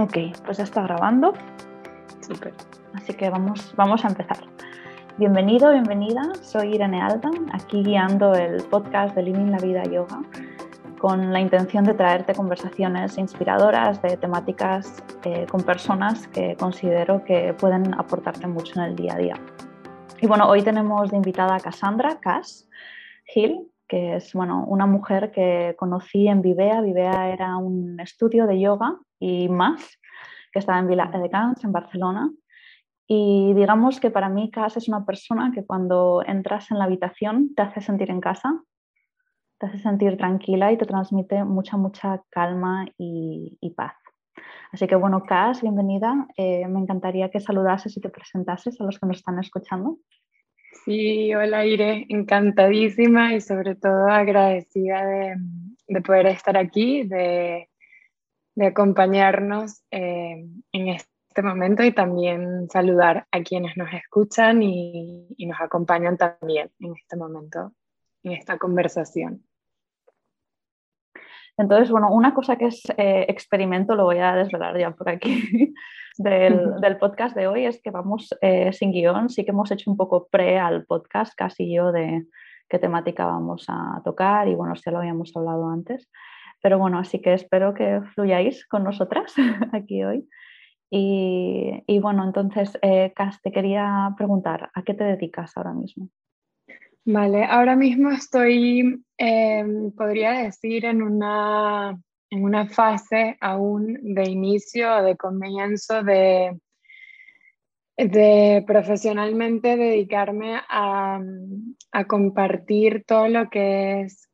Ok, pues ya está grabando. Súper. Así que vamos, vamos a empezar. Bienvenido, bienvenida. Soy Irene Alda, aquí guiando el podcast de Living la Vida Yoga con la intención de traerte conversaciones inspiradoras de temáticas eh, con personas que considero que pueden aportarte mucho en el día a día. Y bueno, hoy tenemos de invitada a Cassandra, Cass Hill, que es bueno, una mujer que conocí en Vivea. Vivea era un estudio de yoga y más, que estaba en Vila de Cans, en Barcelona. Y digamos que para mí Cass es una persona que cuando entras en la habitación te hace sentir en casa, te hace sentir tranquila y te transmite mucha, mucha calma y, paz. Así que bueno, Cass, bienvenida. Eh, me encantaría que saludases y te presentases a los que nos están escuchando. Sí, hola Ire, encantadísima y sobre todo agradecida de, de poder estar aquí, de, de acompañarnos eh, en este momento y también saludar a quienes nos escuchan y, y nos acompañan también en este momento, en esta conversación. Entonces, bueno, una cosa que es eh, experimento, lo voy a desvelar ya por aquí, del, del podcast de hoy, es que vamos eh, sin guion, sí que hemos hecho un poco pre al podcast, casi yo, de qué temática vamos a tocar y bueno, ya lo habíamos hablado antes. Pero bueno, así que espero que fluyáis con nosotras aquí hoy. Y, y bueno, entonces, eh, Cas, te quería preguntar, ¿a qué te dedicas ahora mismo? Vale, ahora mismo estoy, em, podría decir, en una, en una fase aún de inicio, de comienzo de, de profesionalmente dedicarme a, a, compartir todo lo que es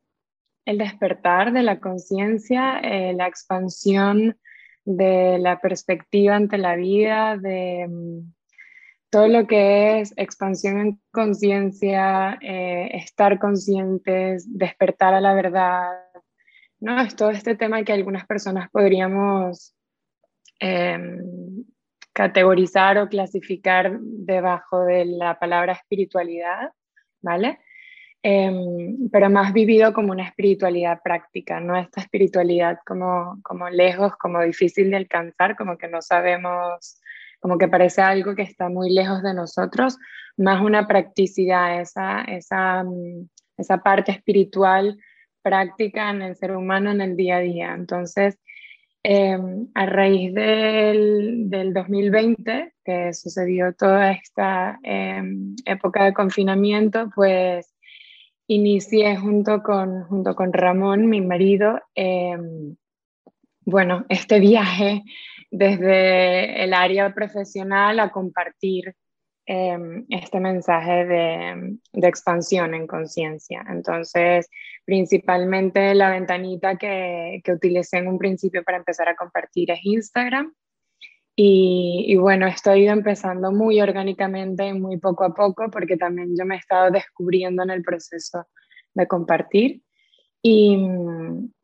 el despertar de la conciencia, eh, la expansión de la perspectiva ante la vida, de todo lo que es expansión en conciencia, eh, estar conscientes, despertar a la verdad, ¿no? Es todo este tema que algunas personas podríamos em, categorizar o clasificar debajo de la palabra espiritualidad, ¿vale? Em, pero más vivido como una espiritualidad práctica, no esta espiritualidad como, como lejos, como difícil de alcanzar, como que no sabemos como que parece algo que está muy lejos de nosotros, más una practicidad, esa, esa, mm, esa parte espiritual práctica en el ser humano en el día a día. Entonces, em, a raíz del, del, 2020, que sucedió toda esta em, época de confinamiento, pues inicié junto con, junto con Ramón, mi marido, em, bueno, este viaje desde el área profesional a compartir em, este mensaje de, expansión en conciencia. Entonces, principalmente la ventanita que, que, utilicé en un principio para empezar a compartir es Instagram. Y, y, bueno, estoy empezando muy orgánicamente, muy poco a poco, porque también yo me he estado descubriendo en el proceso de compartir. Y,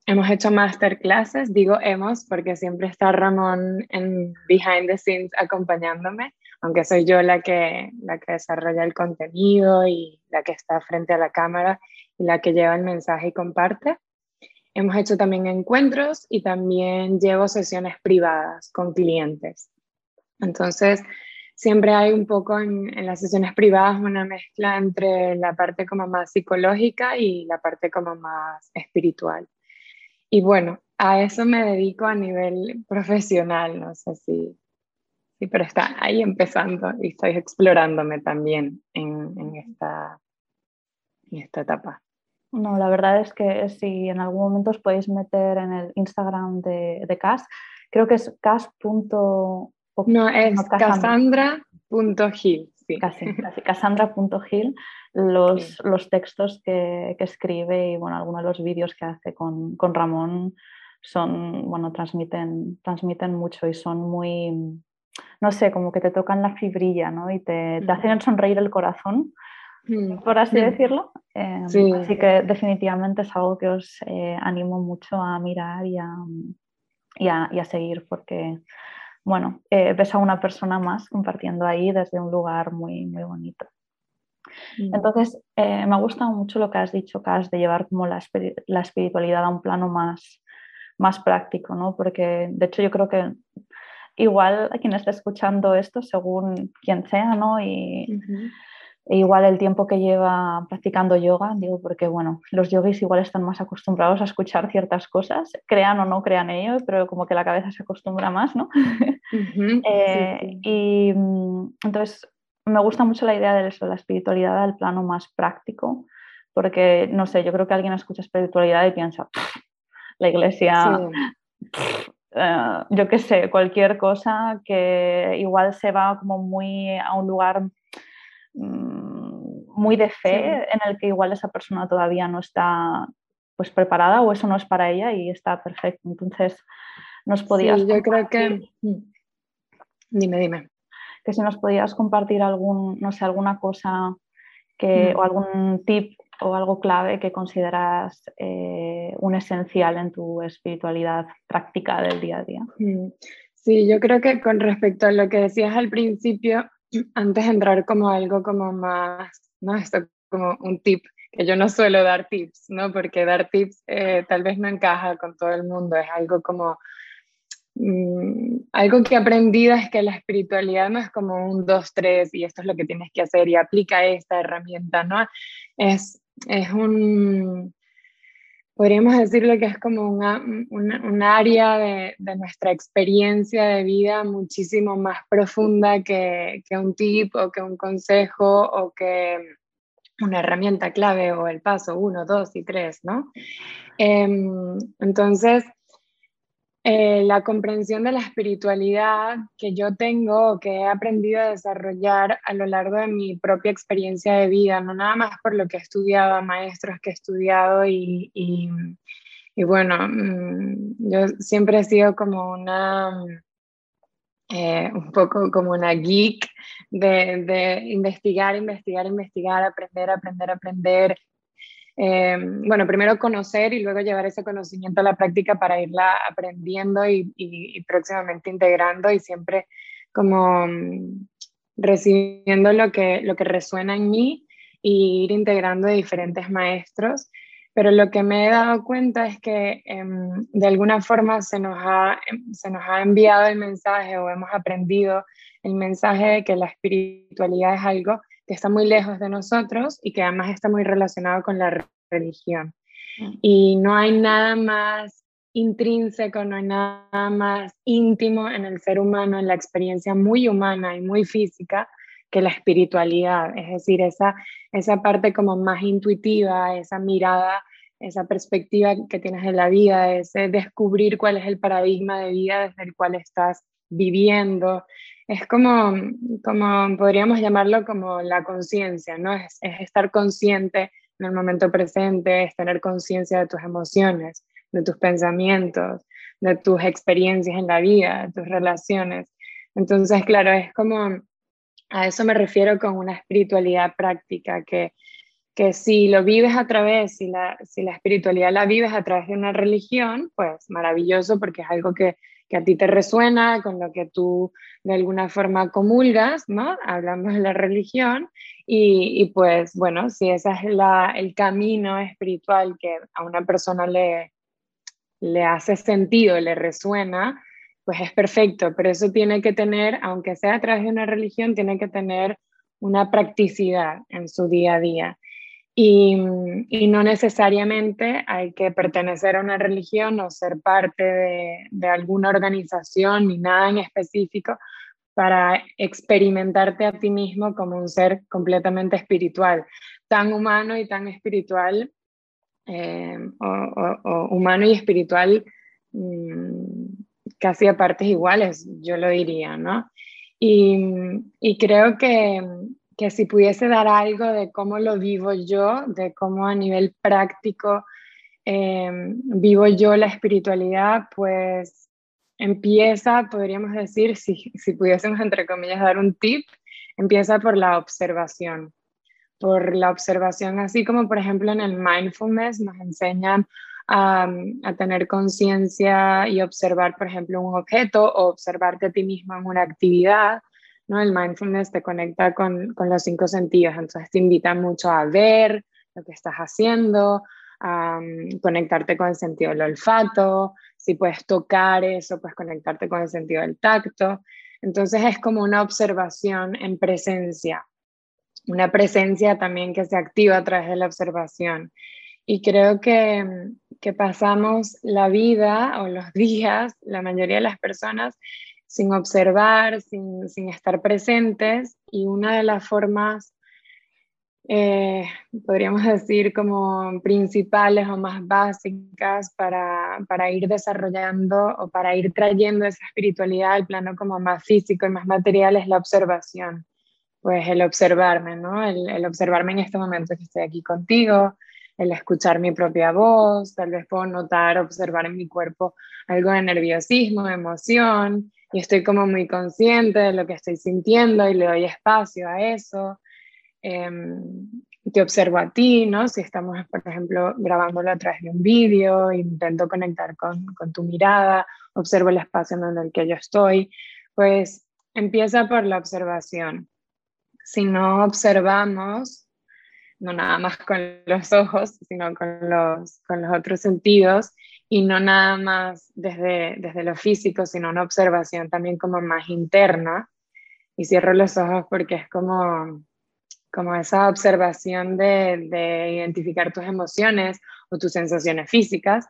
Hemos hecho masterclasses, digo hemos porque siempre está Ramón en behind the scenes acompañándome, aunque soy yo la que, la que desarrolla el contenido y la que está frente a la cámara y la que lleva el mensaje y comparte. Hemos hecho también encuentros y también llevo sesiones privadas con clientes. Entonces, siempre hay un poco en, en, las sesiones privadas una mezcla entre la parte como más psicológica y la parte como más espiritual. Y bueno, a eso me dedico a nivel profesional, no sé si, sí, pero está ahí empezando y estoy explorándome también en, en, esta, en esta etapa. No, la verdad es que si en algún momento os podéis meter en el Instagram de, de CAS, creo que es cas. No, es no, cassandra.gil. Sí. Casi, casi, cassandra.gil los, los textos que, que, escribe y bueno, algunos de los vídeos que hace con, con, Ramón son, bueno, transmiten, transmiten mucho y son muy, no sé, como que te tocan la fibrilla, ¿no? Y te, te hacen sonreír el corazón, por así decirlo. Eh, Así que definitivamente es algo que os eh, animo mucho a mirar y a, y a, y a seguir porque, bueno, eh, ves a una persona más compartiendo ahí desde un lugar muy, muy bonito. Mm. Entonces, eh, me ha gustado mucho lo que has dicho, Cas, de llevar como la, la, espiritualidad a un plano más, más práctico, ¿no? Porque de hecho yo creo que igual a quien esté escuchando esto, según quien sea, ¿no? Y e igual el tiempo que lleva practicando yoga, digo, porque bueno, los yogis igual están más acostumbrados a escuchar ciertas cosas, crean o no crean ello, pero como que la cabeza se acostumbra más, ¿no? Eh, y mm, entonces me gusta mucho la idea de eso, la espiritualidad al plano más práctico, porque no sé, yo creo que alguien escucha espiritualidad y piensa, la iglesia, eh, yo qué sé, cualquier cosa que igual se va como muy a un lugar muy de fe en el que igual esa persona todavía no está pues preparada o eso no es para ella y está perfecto. Entonces, nos podías... Sí, yo creo que... Mm. Dime, dime. Que si nos podías compartir algún, no sé, alguna cosa que, mm. o algún tip o algo clave que consideras eh, un esencial en tu espiritualidad práctica del día a día. Mm. Sí, yo creo que con respecto a lo que decías al principio, antes de entrar como algo como más, ¿no? Esto como un tip, que yo no suelo dar tips, ¿no? Porque dar tips eh, tal vez no encaja con todo el mundo, es algo como Mm, algo que he aprendido es que la espiritualidad no es como un dos, tres y esto es lo que tienes que hacer y aplica esta herramienta, ¿no? Es, es un, podríamos decirlo que es como una, un área de, de, nuestra experiencia de vida muchísimo más profunda que, que, un tip o que un consejo o que una herramienta clave o el paso uno, dos y tres, ¿no? Em, entonces, eh, la comprensión de la espiritualidad que yo tengo, que he aprendido a desarrollar a lo largo de mi propia experiencia de vida, no nada más por lo que he estudiado, maestros que he estudiado y, y, bueno, mm, yo siempre he sido como una, eh, un poco como una geek de, de investigar, investigar, investigar, aprender, aprender, aprender, eh, bueno, primero conocer y luego llevar ese conocimiento a la práctica para irla aprendiendo y, próximamente integrando y siempre como mm, recibiendo lo que, lo que resuena en mí y ir integrando de diferentes maestros. Pero lo que me he dado cuenta es que em, de alguna forma se nos, ha, em, se nos ha enviado el mensaje o hemos aprendido el mensaje de que la espiritualidad es algo que está muy lejos de nosotros y que además está muy relacionado con la religión. Mm. Y no hay nada más intrínseco, no hay nada más íntimo en el ser humano, en la experiencia muy humana y muy física que la espiritualidad, es decir, esa, esa parte como más intuitiva, esa mirada, esa perspectiva que tienes de la vida, ese descubrir cuál es el paradigma de vida desde el cual estás viviendo, es como, como podríamos llamarlo como la conciencia, ¿no? Es, estar consciente en el momento presente, es tener conciencia de tus emociones, de tus pensamientos, de tus experiencias en la vida, de tus relaciones. Entonces, claro, es como, a eso me refiero con una espiritualidad práctica, que, que si lo vives a través, si la, si la espiritualidad la vives a través de una religión, pues maravilloso porque es algo que que a ti te resuena, con lo que tú de alguna forma comulgas, ¿no? Hablando de la religión. Y, pues bueno, si ese es el camino espiritual que a una persona le, le hace sentido, le resuena, pues es perfecto, pero eso tiene que tener, aunque sea a través de una religión, tiene que tener una practicidad en su día a día. Y, no necesariamente hay que pertenecer a una religión o ser parte de, alguna organización ni nada en específico para experimentarte a ti mismo como un ser completamente espiritual, tan humano y tan espiritual, eh, o, humano y espiritual mm, casi a partes iguales, yo lo diría, ¿no? y creo que, que si pudiese dar algo de cómo lo vivo yo, de cómo a nivel práctico em, vivo yo la espiritualidad, pues empieza, podríamos decir, si, si pudiésemos entre comillas dar un tip, empieza por la observación. Por la observación, así como por ejemplo en el mindfulness nos enseñan a, a, tener conciencia y observar, por ejemplo, un objeto o observarte a ti mismo en una actividad. ¿No? El mindfulness te conecta con, con los cinco sentidos, entonces te invita mucho a ver lo que estás haciendo, a mm, conectarte con el sentido del olfato, si puedes tocar eso, puedes conectarte con el sentido del tacto. Entonces es como una observación en presencia, una presencia también que se activa a través de la observación. Y creo que, mm, que pasamos la vida o los días, la mayoría de las personas, sin observar, sin, estar presentes. Y una de las formas eh, podríamos decir, como principales o más básicas para, para, ir desarrollando o para ir trayendo esa espiritualidad al plano como más físico y más material es la observación. Pues el observarme, ¿no? El, el observarme en este momento que estoy aquí contigo, el escuchar mi propia voz, tal vez puedo notar, observar en mi cuerpo algo de nerviosismo, emoción, y estoy como muy consciente de lo que estoy sintiendo y le doy espacio a eso Em, te observo a ti, ¿no? Si estamos, por ejemplo, grabándolo a través de un vídeo, intento conectar con, con, tu mirada, observo el espacio en el que yo estoy, pues empieza por la observación. Si no observamos, no nada más con los ojos, sino con los, con los otros sentidos, y no nada más desde, desde lo físico, sino una observación también como más interna. Y cierro los ojos porque es como como esa observación de, identificar tus emociones o tus sensaciones físicas,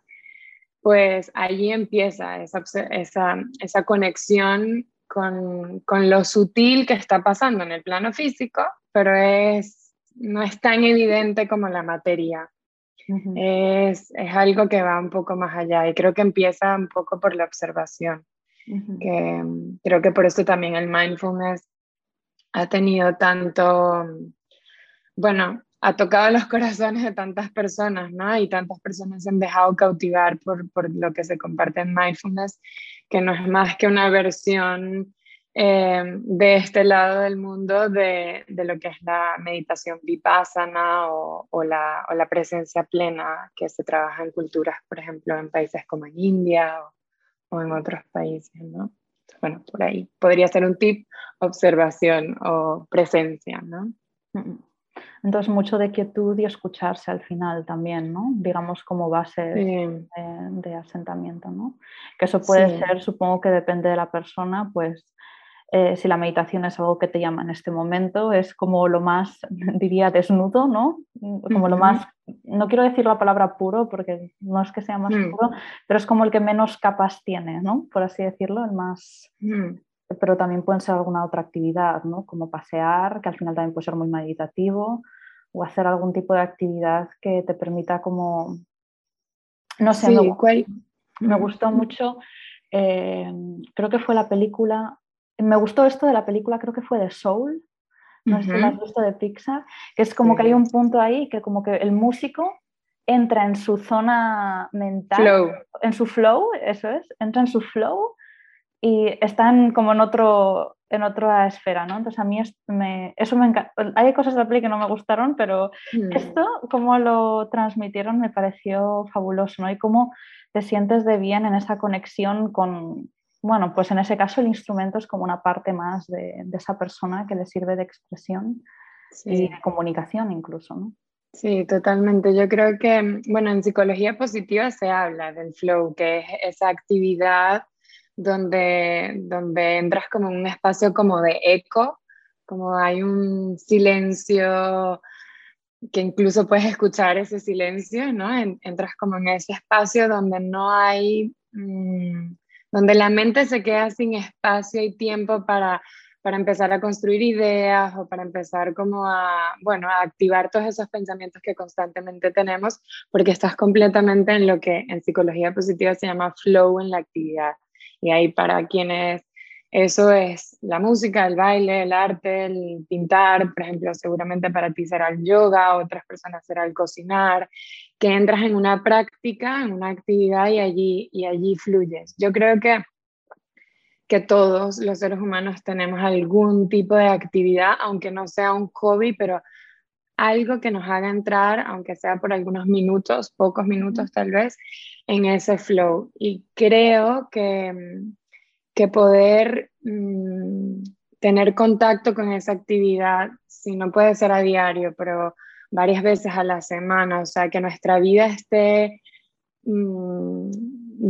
pues allí empieza esa, esa, conexión con, con, lo sutil que está pasando en el plano físico, pero es, no es tan evidente como la materia. es, es, algo que va un poco más allá y creo que empieza un poco por la observación. que, creo que por eso también el mindfulness ha tenido tanto, bueno, ha tocado los corazones de tantas personas, ¿no? Y tantas personas se han dejado cautivar por, por lo que se comparte en mindfulness, que no es más que una versión eh, de este lado del mundo de, de, lo que es la meditación vipassana o, o, la, o, la, presencia plena que se trabaja en culturas, por ejemplo, en países como en India o, o en otros países, ¿no? bueno, por ahí podría ser un tip, observación o presencia, ¿no? Entonces, mucho de quietud y escucharse al final también, ¿no? Digamos, como base de, asentamiento, ¿no? Que eso puede ser, supongo que depende de la persona, pues eh, si la meditación es algo que te llama en este momento, es como lo más, diría, desnudo, ¿no? Como lo más, no quiero decir la palabra puro porque no es que sea más mm. puro, pero es como el que menos capas tiene, ¿no? Por así decirlo, el más... Mm. Pero también puede ser alguna otra actividad, ¿no? Como pasear, que al final también puede ser muy meditativo, o hacer algún tipo de actividad que te permita como... No sé, me, gustó mucho, eh, creo que fue la película me gustó esto de la película, creo que fue de Soul, no sé si la has visto de Pixar, que es como que hay un punto ahí que como que el músico entra en su zona mental, en su flow, eso es, entra en su flow y están como en otro en otra esfera, ¿no? Entonces a mí me, eso me encanta. Hay cosas de la peli que no me gustaron, pero mm. esto, como lo transmitieron, me pareció fabuloso, ¿no? Y cómo te sientes de bien en esa conexión con, bueno, pues en ese caso el instrumento es como una parte más de, esa persona que le sirve de expresión y de comunicación incluso, ¿no? Sí, totalmente. Yo creo que, bueno, en psicología positiva se habla del flow, que es esa actividad donde, donde entras como en un espacio como de eco, como hay un silencio que incluso puedes escuchar ese silencio, ¿no? entras como en ese espacio donde no hay... Mm, donde la mente se queda sin espacio y tiempo para, para empezar a construir ideas o para empezar como a, bueno, a activar todos esos pensamientos que constantemente tenemos, porque estás completamente en lo que en psicología positiva se llama flow en la actividad. Y ahí para quienes eso es la música, el baile, el arte, el pintar, por ejemplo, seguramente para ti será el yoga, otras personas será el cocinar, que entras en una práctica, en una actividad y allí, y allí fluyes. Yo creo que, que todos los seres humanos tenemos algún tipo de actividad, aunque no sea un hobby, pero algo que nos haga entrar, aunque sea por algunos minutos, pocos minutos tal vez, en ese flow. Y creo que, que poder mm, tener contacto con esa actividad, si no puede ser a diario, pero varias veces a la semana, o sea, que nuestra vida esté mm,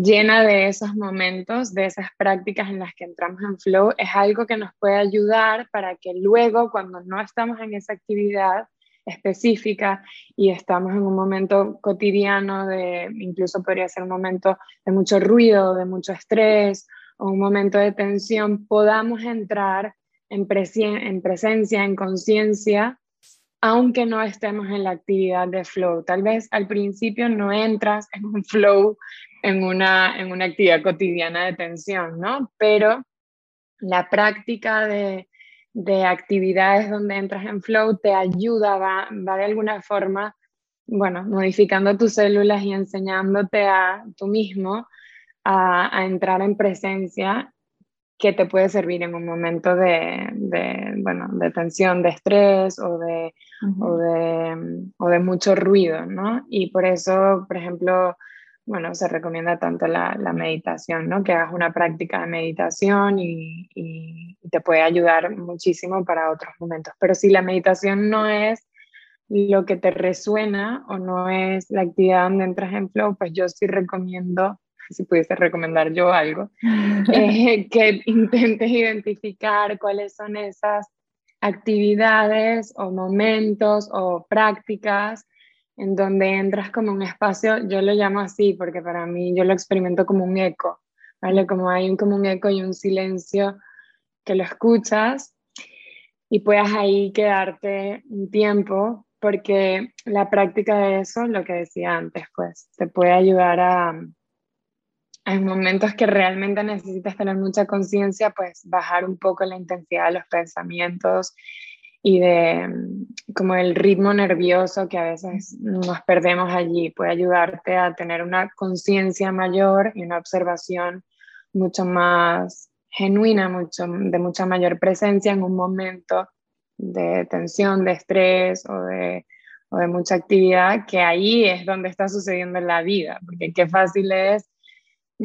llena de esos momentos, de esas prácticas en las que entramos en flow, es algo que nos puede ayudar para que luego, cuando no estamos en esa actividad específica y estamos en un momento cotidiano de, incluso podría ser un momento de mucho ruido, de mucho estrés o un momento de tensión, podamos entrar en, en presencia, en conciencia aunque no estemos en la actividad de flow. Tal vez al principio no entras en un flow, en una, en una actividad cotidiana de tensión, ¿no? Pero la práctica de, de actividades donde entras en flow te ayuda, va, va de alguna forma, bueno, modificando tus células y enseñándote a tú mismo a, a entrar en presencia que te puede servir en un momento de, de, bueno, de tensión, de estrés o de, o, de, o de, mucho ruido, ¿no? Y por eso, por ejemplo, bueno, se recomienda tanto la, la meditación, ¿no? Que hagas una práctica de meditación y, y, te puede ayudar muchísimo para otros momentos. Pero si la meditación no es lo que te resuena o no es la actividad donde entras en flow, pues yo sí recomiendo si pudiese recomendar yo algo, eh, que intentes identificar cuáles son esas actividades o momentos o prácticas en donde entras como un espacio, yo lo llamo así porque para mí yo lo experimento como un eco, ¿vale? Como hay un, como un eco y un silencio que lo escuchas y puedas ahí quedarte un tiempo porque la práctica de eso, lo que decía antes, pues te puede ayudar a, hay momentos que realmente necesitas tener mucha conciencia, pues bajar un poco la intensidad de los pensamientos y de mm, como el ritmo nervioso que a veces nos perdemos allí. Puede ayudarte a tener una conciencia mayor y una observación mucho más genuina, mucho, de mucha mayor presencia en un momento de tensión, de estrés o de, o de mucha actividad, que ahí es donde está sucediendo la vida, porque qué fácil es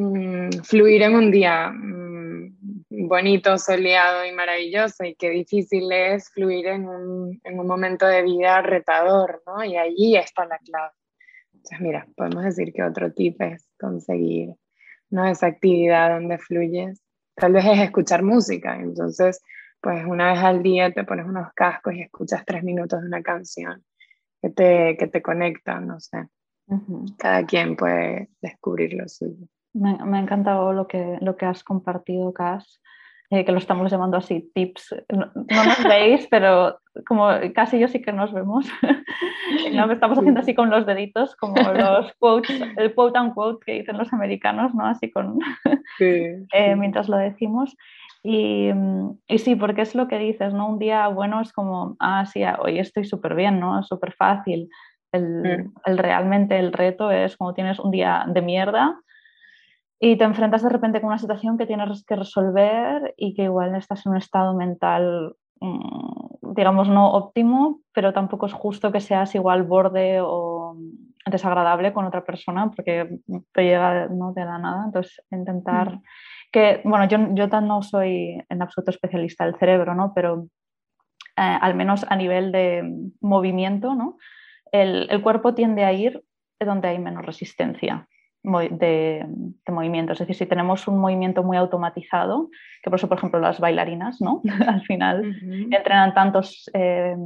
Mm, fluir en un día mm, bonito, soleado y maravilloso y qué difícil es fluir en un, en un, momento de vida retador, ¿no? Y allí está la clave. Entonces, mira, podemos decir que otro tip es conseguir ¿no? esa actividad donde fluyes. Tal vez es escuchar música, entonces, pues una vez al día te pones unos cascos y escuchas tres minutos de una canción que te, que te conecta, no sé. Cada quien puede descubrir lo suyo. Me, ha encantado lo que, lo que has compartido, Cas, eh, que lo estamos llamando así, tips. No, nos veis, pero como casi yo sí que nos vemos. ¿no? Estamos haciendo así con los deditos, como los quotes, el quote unquote que dicen los americanos, ¿no? Así con eh, mientras lo decimos. Y, y, sí, porque es lo que dices, ¿no? Un día bueno es como, ah, sí, hoy estoy súper bien, ¿no? Súper fácil. El, mm. el, realmente el reto es como tienes un día de mierda, y te enfrentas de repente con una situación que tienes que resolver y que igual estás en un estado mental, mm, digamos, no óptimo, pero tampoco es justo que seas igual borde o desagradable con otra persona porque te llega ¿no? de la nada. Entonces, intentar mm. que, bueno, yo, yo no soy en absoluto especialista del cerebro, ¿no? Pero eh, al menos a nivel de movimiento, ¿no? El, el cuerpo tiende a ir donde hay menos resistencia de, movimiento. Es decir, si tenemos un movimiento muy automatizado, que por eso, por ejemplo, las bailarinas, ¿no? Al final entrenan tantos eh,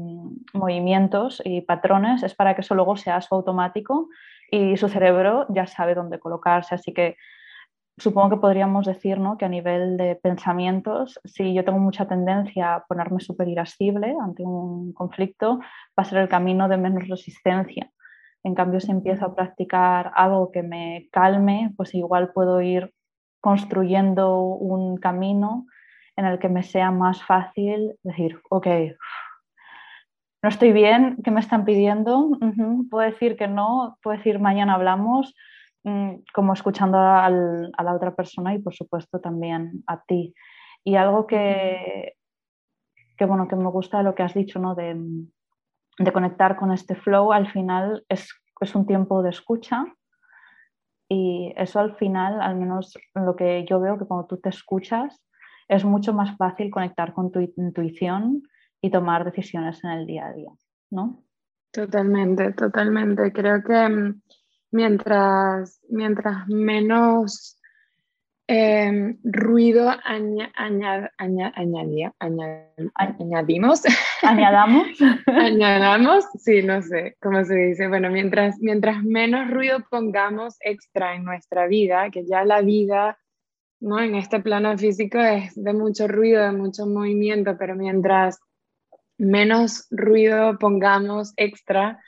movimientos y patrones, es para que eso luego sea su automático y su cerebro ya sabe dónde colocarse. Así que supongo que podríamos decir ¿no? que a nivel de pensamientos, si yo tengo mucha tendencia a ponerme súper irascible ante un conflicto, va a ser el camino de menos resistencia. En cambio, si empiezo a practicar algo que me calme, pues igual puedo ir construyendo un camino en el que me sea más fácil decir, ok, no estoy bien, ¿qué me están pidiendo? Puedo decir que no, puedo decir mañana hablamos, mm, como escuchando a la otra persona y por supuesto también a ti. Y algo que, que, bueno, que me gusta lo que has dicho, ¿no? De, de conectar con este flow, al final es, es un tiempo de escucha y eso al final, al menos lo que yo veo, que cuando tú te escuchas, es mucho más fácil conectar con tu intuición y tomar decisiones en el día a día, ¿no? Totalmente, totalmente. Creo que mm, mientras, mientras menos em, ruido añadimos. ¿Añadamos? Añadamos, sí, no sé cómo se dice. Bueno, mientras, mientras menos ruido pongamos extra en nuestra vida, que ya la vida ¿no? en este plano físico es de mucho ruido, de mucho movimiento, pero mientras menos ruido pongamos extra,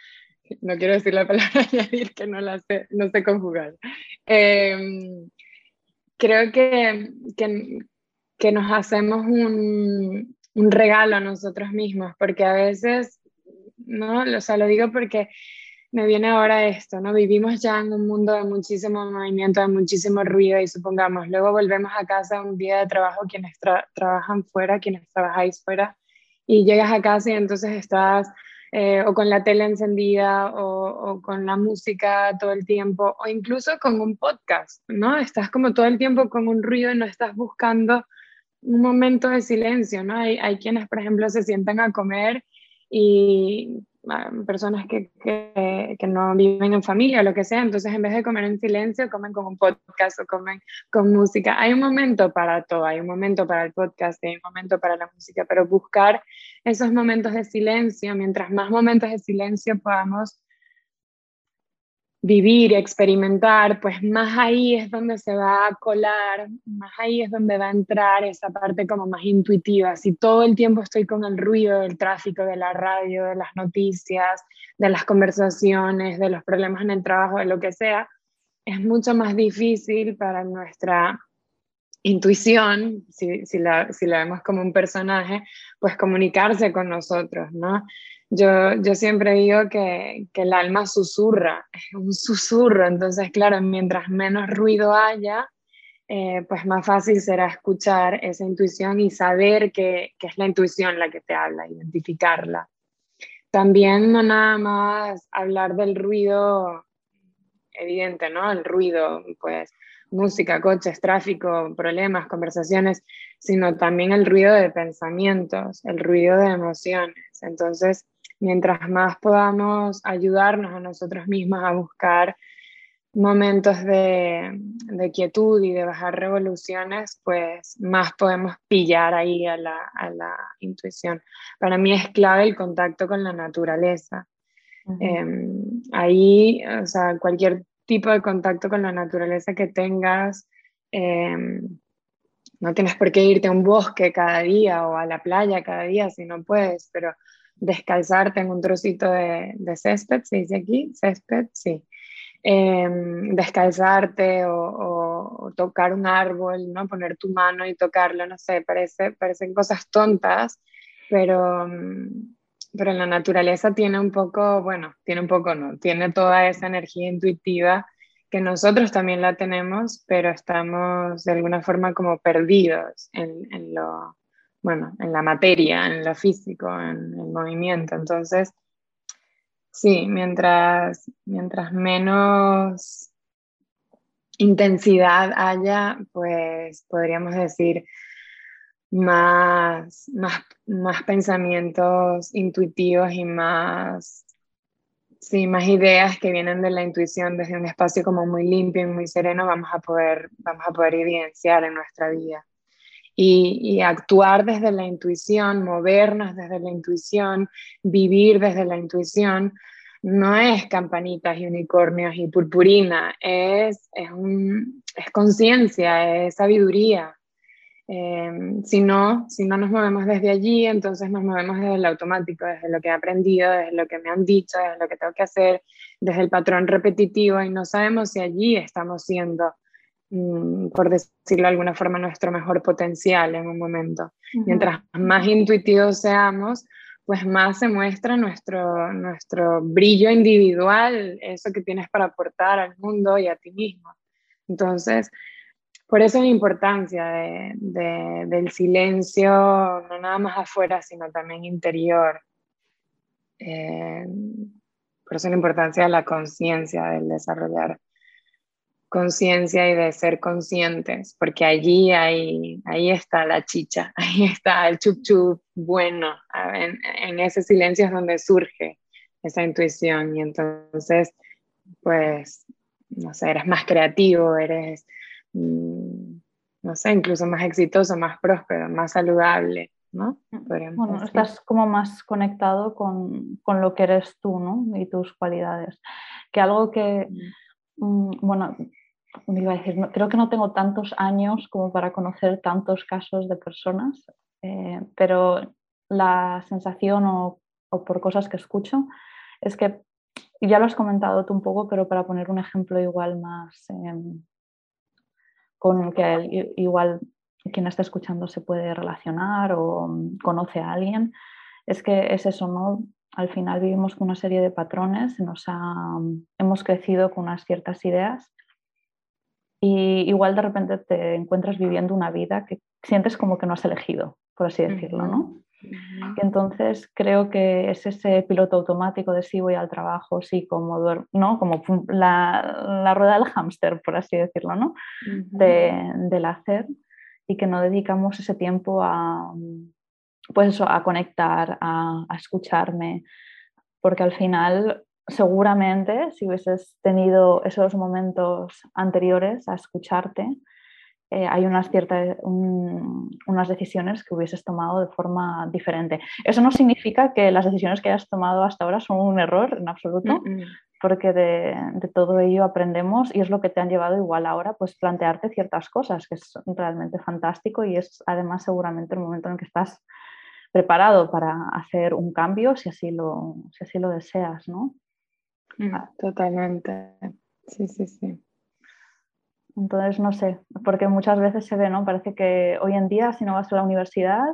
no quiero decir la palabra añadir que no la sé, no sé conjugar. Em, creo que, que, que, nos hacemos un, un, regalo a nosotros mismos, porque a veces, ¿no? O sea, lo digo porque me viene ahora esto, ¿no? Vivimos ya en un mundo de muchísimo movimiento, de muchísimo ruido y supongamos, luego volvemos a casa un día de trabajo, quienes trabajan fuera, quienes trabajáis fuera, y llegas a casa y entonces estás eh, o con la tele encendida o, con la música todo el tiempo o incluso con un podcast, ¿no? Estás como todo el tiempo con un ruido y no estás buscando un momento de silencio, ¿no? Hay, hay quienes, por ejemplo, se sientan a comer y personas que, que, que, no viven en familia o lo que sea, entonces en vez de comer en silencio, comen con un podcast o comen con música. Hay un momento para todo, hay un momento para el podcast, hay un momento para la música, pero buscar esos momentos de silencio, mientras más momentos de silencio podamos vivir experimentar, pues más ahí es donde se va a colar, más ahí es donde va a entrar esa parte como más intuitiva. Si todo el tiempo estoy con el ruido del tráfico, de la radio, de las noticias, de las conversaciones, de los problemas en el trabajo, de lo que sea, es mucho más difícil para nuestra intuición, si, si, la, si la vemos como un personaje, pues comunicarse con nosotros, ¿no? Yo, yo siempre digo que, que, el alma susurra, es un susurro, entonces claro, mientras menos ruido haya, eh, pues más fácil será escuchar esa intuición y saber que, que, es la intuición la que te habla, identificarla. También no nada más hablar del ruido evidente, ¿no? El ruido, pues música, coches, tráfico, problemas, conversaciones, sino también el ruido de pensamientos, el ruido de emociones. Entonces, mientras más podamos ayudarnos a nosotros mismos a buscar momentos de, quietud y de bajar revoluciones, pues más podemos pillar ahí a la, intuición. Para mí es clave el contacto con la naturaleza. Em, ahí, o sea, cualquier tipo de contacto con la naturaleza que tengas, em, no tienes por qué irte a un bosque cada día o a la playa cada día si no puedes, pero descalzarte en un trocito de, césped, se dice aquí, césped, sí. Em, descalzarte o, tocar un árbol, ¿no? Poner tu mano y tocarlo, no sé, parece, parecen cosas tontas, pero, pero en la naturaleza tiene un poco, bueno, tiene un poco, no, tiene toda esa energía intuitiva que nosotros también la tenemos, pero estamos de alguna forma como perdidos en, en lo, bueno, en la materia, en lo físico, en el movimiento. Entonces, sí, mientras, mientras menos intensidad haya, pues podríamos decir más, más, más pensamientos intuitivos y más, sí, más ideas que vienen de la intuición desde un espacio como muy limpio y muy sereno, vamos a poder, vamos a poder evidenciar en nuestra vida y, actuar desde la intuición, movernos desde la intuición, vivir desde la intuición, no es campanitas y unicornios y purpurina, es, es, es conciencia, es sabiduría. Eh, si, no, si no nos movemos desde allí, entonces nos movemos desde el automático, desde lo que he aprendido, desde lo que me han dicho, desde lo que tengo que hacer, desde el patrón repetitivo y no sabemos si allí estamos siendo por decirlo de alguna forma, nuestro mejor potencial en un momento. Mientras más intuitivos seamos, pues más se muestra nuestro, nuestro brillo individual, eso que tienes para aportar al mundo y a ti mismo. Entonces, por eso la importancia de, del silencio, no nada más afuera, sino también interior. Eh, por eso la importancia de la conciencia, del desarrollar conciencia y de ser conscientes, porque allí hay, ahí está la chicha, ahí está el chup chup bueno, en, ese silencio es donde surge esa intuición y entonces, pues, no sé, eres más creativo, eres, mm, no sé, incluso más exitoso, más próspero, más saludable, ¿no? bueno, estás como más conectado con, con, lo que eres tú, ¿no? Y tus cualidades. Que algo que, mm, bueno, me iba a decir, creo que no tengo tantos años como para conocer tantos casos de personas, eh, pero la sensación o, o, por cosas que escucho es que, y ya lo has comentado tú un poco, pero para poner un ejemplo igual más em, con que igual quien está escuchando se puede relacionar o mm, conoce a alguien, es que es eso, ¿no? Al final vivimos con una serie de patrones, nos mm, hemos crecido con unas ciertas ideas y igual de repente te encuentras viviendo una vida que sientes como que no has elegido, por así decirlo, ¿no? entonces creo que es ese piloto automático de sí voy al trabajo, sí como ¿no? Como la, la rueda del hámster, por así decirlo, ¿no? de, del hacer y que no dedicamos ese tiempo a, pues a conectar, a, a escucharme, porque al final seguramente si hubieses tenido esos momentos anteriores a escucharte, eh, hay unas ciertas unas decisiones que hubieses tomado de forma diferente. Eso no significa que las decisiones que hayas tomado hasta ahora son un error en absoluto, porque de, de, todo ello aprendemos y es lo que te han llevado igual ahora, pues plantearte ciertas cosas, que es realmente fantástico y es además seguramente el momento en el que estás preparado para hacer un cambio si así lo, si así lo deseas, ¿no? Totalmente, sí, sí, sí. Entonces, no sé, porque muchas veces se ve, ¿no? Parece que hoy en día, si no vas a la universidad,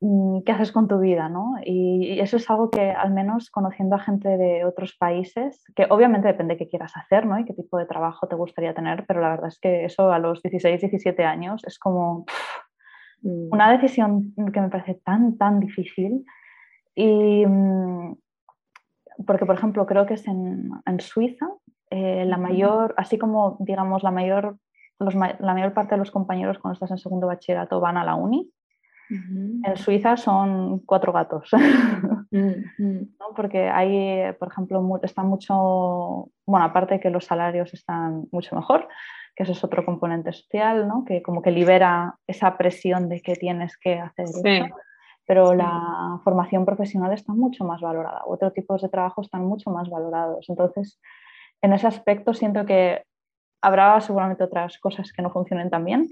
mm, ¿qué haces con tu vida? ¿no? Y eso es algo que, al menos conociendo a gente de otros países, que obviamente depende de qué quieras hacer ¿no? y qué tipo de trabajo te gustaría tener, pero la verdad es que eso a los 16, 17 años es como mm. una decisión que me parece tan, tan difícil. Y mm, porque, por ejemplo, creo que es en, en Suiza, eh, la mayor, así como digamos la mayor, la mayor parte de los compañeros cuando estás en segundo bachillerato van a la uni, en Suiza son cuatro gatos, ¿no? porque ahí, por ejemplo, está mucho, bueno, aparte que los salarios están mucho mejor, que eso es otro componente social, ¿no? que como que libera esa presión de que tienes que hacer pero la formación profesional está mucho más valorada, otros tipos de trabajo están mucho más valorados. Entonces, en ese aspecto siento que habrá seguramente otras cosas que no funcionen tan bien,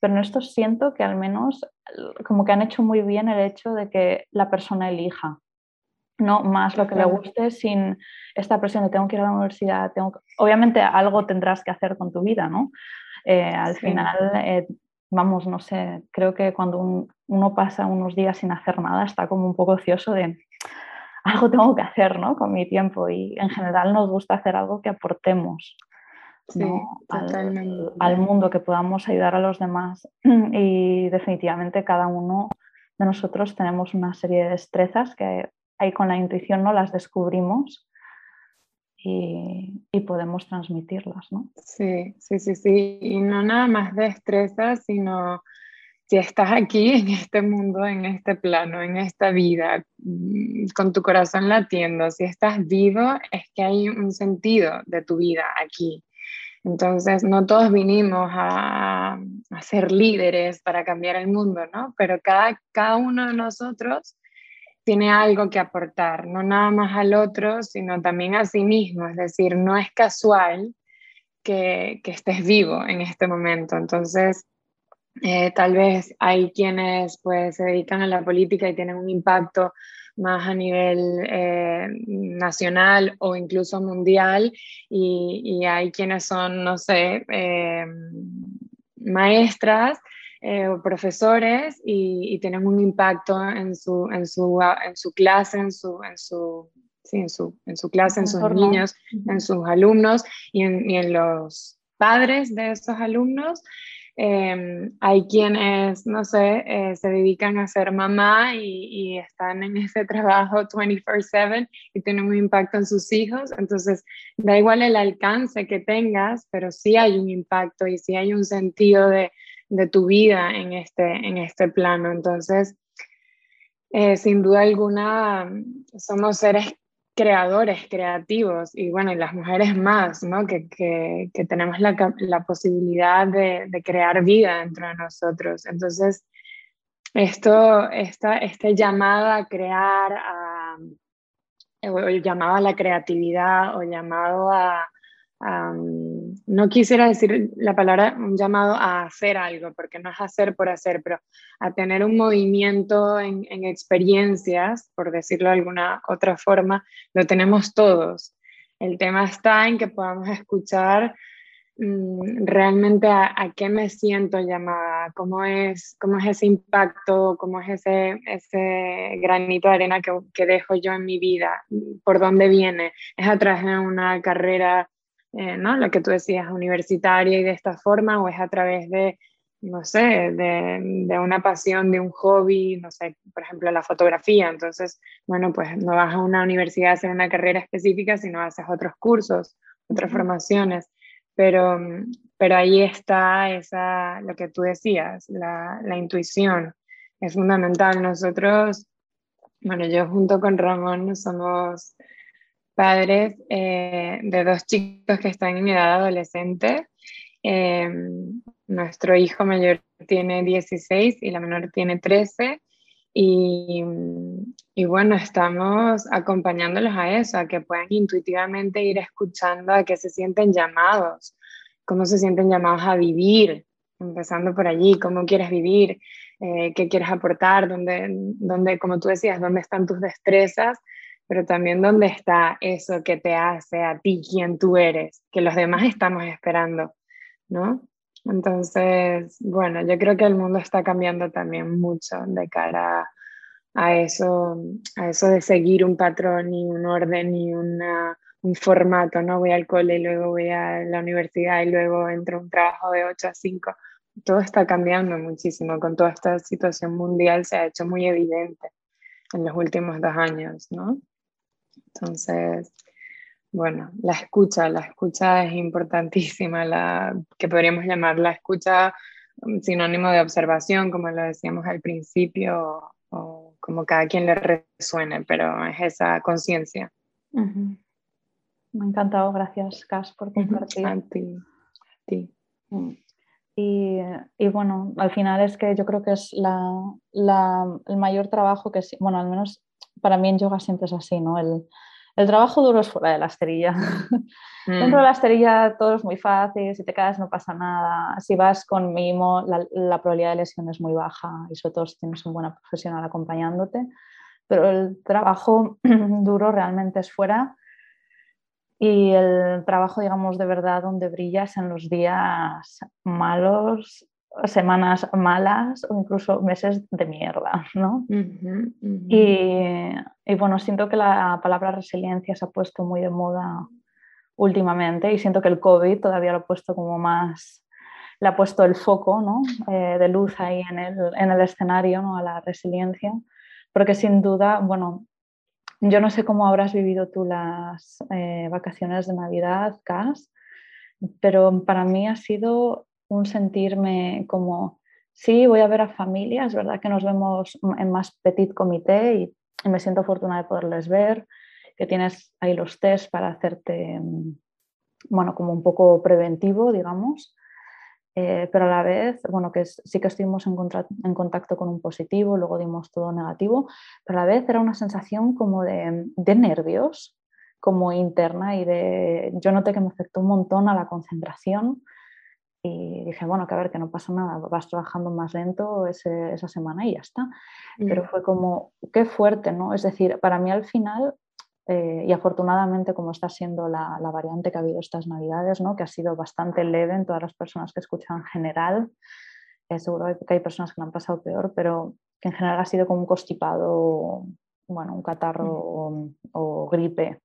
pero en esto siento que al menos como que han hecho muy bien el hecho de que la persona elija, no más lo que le guste sin esta presión de tengo que ir a la universidad, tengo obviamente algo tendrás que hacer con tu vida, ¿no? Eh, al final, eh, vamos, no sé, creo que cuando uno pasa unos días sin hacer nada está como un poco ocioso de algo tengo que hacer ¿no? con mi tiempo y en general nos gusta hacer algo que aportemos al, mundo, que podamos ayudar a los demás. Y definitivamente cada uno de nosotros tenemos una serie de destrezas que ahí con la intuición no las descubrimos y, podemos transmitirlas, ¿no? Sí, sí, sí, sí. Y no nada más destrezas, sino si estás aquí en este mundo, en este plano, en esta vida, mm, con tu corazón latiendo, si estás vivo, es que hay un sentido de tu vida aquí. Entonces, no todos vinimos a, ser líderes para cambiar el mundo, ¿no? Pero cada, cada uno de nosotros tiene algo que aportar, no nada más al otro, sino también a sí mismo. Es decir, no es casual que, que estés vivo en este momento. Entonces, eh, tal vez hay quienes pues, se dedican a la política y tienen un impacto más a nivel eh, nacional o incluso mundial y, hay quienes son, no sé, eh, maestras o profesores y, tienen un impacto en su, en su, en su clase, en su, en su, en su, en su clase, en sus niños, en sus alumnos y en, y en los padres de esos alumnos. Em, hay quienes, no sé, eh, se dedican a ser mamá y, están en ese trabajo 24/7 y tienen un impacto en sus hijos. Entonces, da igual el alcance que tengas, pero sí hay un impacto y sí hay un sentido de, de tu vida en este, en este plano. Entonces, Eh, sin duda alguna, somos seres creadores, creativos, y bueno, y las mujeres más, ¿no? Que, que, tenemos la, la posibilidad de, crear vida dentro de nosotros. Entonces, esto, esta, este llamado a crear, a, llamado a la creatividad, o llamado a, no quisiera decir la palabra un llamado a hacer algo, porque no es hacer por hacer, pero a tener un movimiento en, experiencias, por decirlo de alguna otra forma, lo tenemos todos. El tema está en que podamos escuchar mm, realmente a, qué me siento llamada, cómo es, cómo es ese impacto, cómo es ese, ese granito de arena que, que dejo yo en mi vida, por dónde viene. Es a través de una carrera eh, ¿no? Lo que tú decías, universitaria y de esta forma, o es a través de, no sé, de, de, una pasión, de un hobby, no sé, por ejemplo, la fotografía. Entonces, bueno, pues no vas a una universidad a hacer una carrera específica, sino haces otros cursos, otras formaciones. Pero, pero ahí está esa, lo que tú decías, la, la intuición. Es fundamental. Nosotros, bueno, yo junto con Ramón somos padres eh, de dos chicos que están en edad adolescente. Eh, nuestro hijo mayor tiene 16 y la menor tiene 13. Y, y, bueno, estamos acompañándolos a eso, a que puedan intuitivamente ir escuchando a qué se sienten llamados, cómo se sienten llamados a vivir, empezando por allí, cómo quieres vivir, eh, qué quieres aportar, dónde, dónde, como tú decías, dónde están tus destrezas pero también dónde está eso que te hace a ti quien tú eres, que los demás estamos esperando, ¿no? Entonces, bueno, yo creo que el mundo está cambiando también mucho de cara a eso, a eso de seguir un patrón y un orden y una, un formato, ¿no? Voy al cole y luego voy a la universidad y luego entro a un trabajo de 8 a 5. Todo está cambiando muchísimo. Con toda esta situación mundial se ha hecho muy evidente en los últimos dos años, ¿no? Entonces, bueno, la escucha, la escucha es importantísima, la, que podríamos llamar la escucha sinónimo de observación, como lo decíamos al principio, o, como cada quien le resuene, pero es esa conciencia. Me ha encantado, gracias, Cas, por compartir. A ti. A ti. Mm. Y, y, bueno, al final es que yo creo que es la, la, el mayor trabajo que, bueno, al menos para mí en yoga siempre es así, ¿no? El, el trabajo duro es fuera de la esterilla. Dentro de mm. la esterilla todo es muy fácil, si te caes no pasa nada, si vas con mimo la, la, probabilidad de lesión es muy baja y sobre todo si tienes un buen profesional acompañándote, pero el trabajo duro realmente es fuera y el trabajo, digamos, de verdad donde brillas en los días malos semanas malas o incluso meses de mierda, ¿no? Y, y, bueno, siento que la palabra resiliencia se ha puesto muy de moda últimamente y siento que el COVID todavía lo ha puesto como más, le ha puesto el foco ¿no? eh, de luz ahí en el, en el escenario ¿no? a la resiliencia, porque sin duda, bueno, yo no sé cómo habrás vivido tú las eh, vacaciones de Navidad, Cas, pero para mí ha sido un sentirme como, sí, voy a ver a familia, es verdad que nos vemos en más petit comité y, me siento afortunada de poderles ver, que tienes ahí los test para hacerte, bueno, como un poco preventivo, digamos. Eh, pero a la vez, bueno, que sí que estuvimos en, en, contacto con un positivo, luego dimos todo negativo, pero a la vez era una sensación como de, de, nervios, como interna y de, yo noté que me afectó un montón a la concentración, y dije, bueno, que a ver, que no pasa nada, vas trabajando más lento esa semana y ya está. Pero mm. fue como, qué fuerte, ¿no? Es decir, para mí al final, eh, y afortunadamente como está siendo la, la, variante que ha habido estas navidades, ¿no? Que ha sido bastante leve en todas las personas que escuchan en general, eh, seguro que hay personas que lo han pasado peor, pero que en general ha sido como un constipado, bueno, un catarro mm. o, o gripe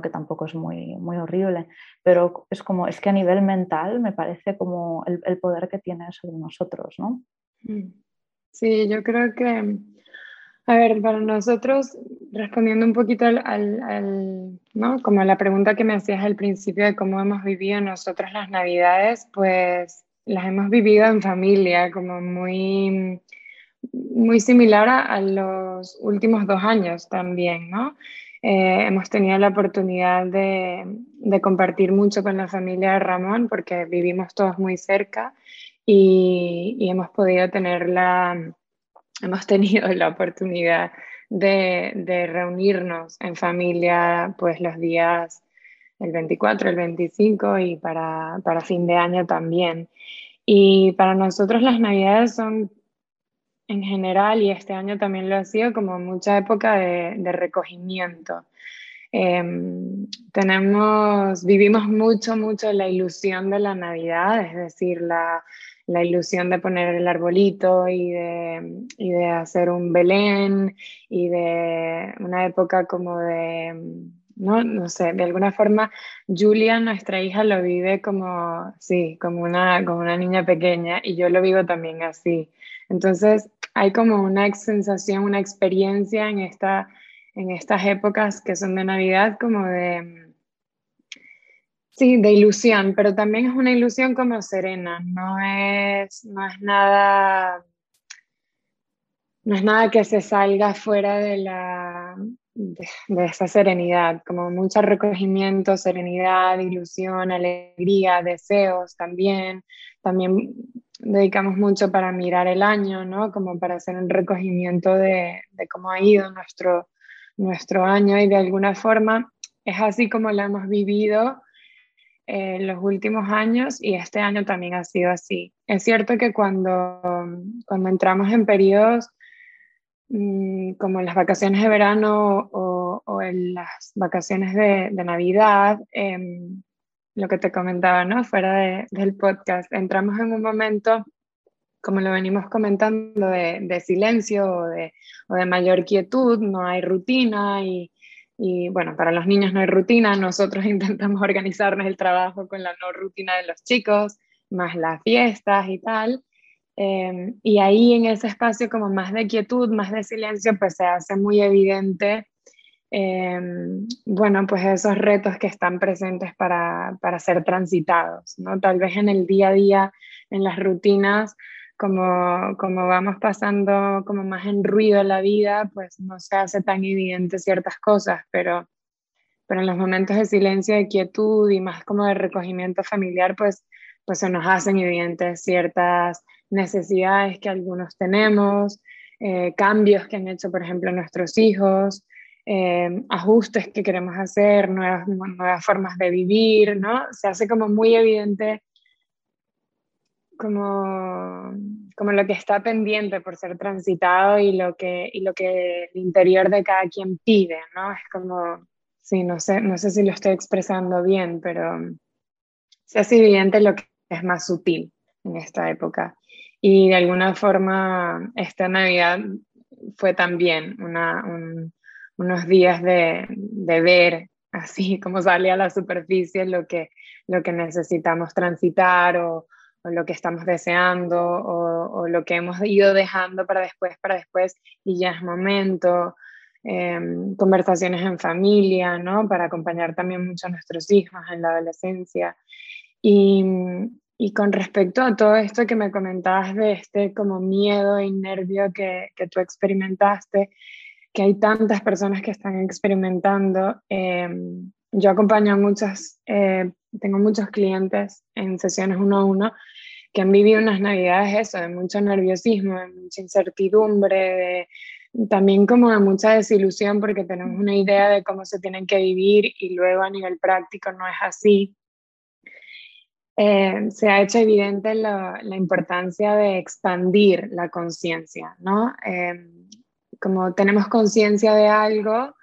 que tampoco es muy, muy horrible, pero es como, es que a nivel mental me parece como el, el poder que tiene sobre nosotros, ¿no? Mm. Sí, yo creo que, a ver, para nosotros, respondiendo un poquito al, al, ¿no? Como la pregunta que me hacías al principio de cómo hemos vivido nosotros las navidades, pues las hemos vivido en familia, como muy muy similar a, los últimos dos años también, ¿no? Eh, hemos tenido la oportunidad de, de, compartir mucho con la familia de Ramón porque vivimos todos muy cerca y, y hemos podido tener la, hemos tenido la oportunidad de, de, reunirnos en familia pues los días el 24, el 25 y para, para fin de año también. Y para nosotros las navidades son en general, y este año también lo ha sido, como mucha época de, recogimiento. Em, tenemos, vivimos mucho, mucho la ilusión de la Navidad, es decir, la, la ilusión de poner el arbolito y de, y de, hacer un Belén y de una época como de, no, no sé, de alguna forma Julia, nuestra hija, lo vive como, sí, como una, como una niña pequeña y yo lo vivo también así. Entonces, hay como una sensación, una experiencia en, esta, en estas épocas que son de Navidad, como de, sí, de ilusión, pero también es una ilusión como serena, no es, no es nada, no es nada que se salga fuera de la, de, esa serenidad, como mucho recogimiento, serenidad, ilusión, alegría, deseos también. También dedicamos mucho para mirar el año, ¿no? Como para hacer un recogimiento de, de cómo ha ido nuestro, nuestro año y de alguna forma es así como lo hemos vivido en los últimos años y este año también ha sido así. Es cierto que cuando, cuando entramos en periodos Mm, como las vacaciones de verano o, en las vacaciones de, Navidad, em, lo que te comentaba, ¿no? Fuera del podcast, entramos en un momento, como lo venimos comentando, de, silencio o de, o de, mayor quietud, no hay rutina y, y, bueno, para los niños no hay rutina, nosotros intentamos organizarnos el trabajo con la no rutina de los chicos, más las fiestas y tal. Em, y ahí en ese espacio como más de quietud, más de silencio, pues se hace muy evidente, em, bueno, pues esos retos que están presentes para, para, ser transitados, ¿no? Tal vez en el día a día, en las rutinas, como, como vamos pasando como más en ruido la vida, pues no se hace tan evidente ciertas cosas, pero, pero en los momentos de silencio, de quietud y más como de recogimiento familiar, pues, pues se nos hacen evidentes ciertas necesidades que algunos tenemos, eh, cambios que han hecho, por ejemplo, nuestros hijos, eh, ajustes que queremos hacer, nuevas, formas de vivir, ¿no? Se hace como muy evidente como, como lo que está pendiente por ser transitado y lo, que, y lo que el interior de cada quien pide, ¿no? Es como, sí, no sé, no sé si lo estoy expresando bien, pero se hace evidente lo que es más sutil en esta época. Y de alguna forma esta Navidad fue también una, unos días de, de, ver así como sale a la superficie lo que, lo que necesitamos transitar o, o lo que estamos deseando o, o, lo que hemos ido dejando para después, para después y ya es momento. Em, conversaciones en familia, ¿no? Para acompañar también mucho a nuestros hijos en la adolescencia. Y, y con respecto a todo esto que me comentabas de este como miedo y nervio que, que tú experimentaste, que hay tantas personas que están experimentando, em, yo acompaño a muchas, eh, tengo muchos clientes en sesiones uno a uno que han vivido unas navidades eso, de mucho nerviosismo, de mucha incertidumbre, también como de mucha desilusión porque tenemos una idea de cómo se tienen que vivir y luego a nivel práctico no es así. Eh, se ha hecho evidente la, importancia de expandir la conciencia, ¿no? Como tenemos conciencia de algo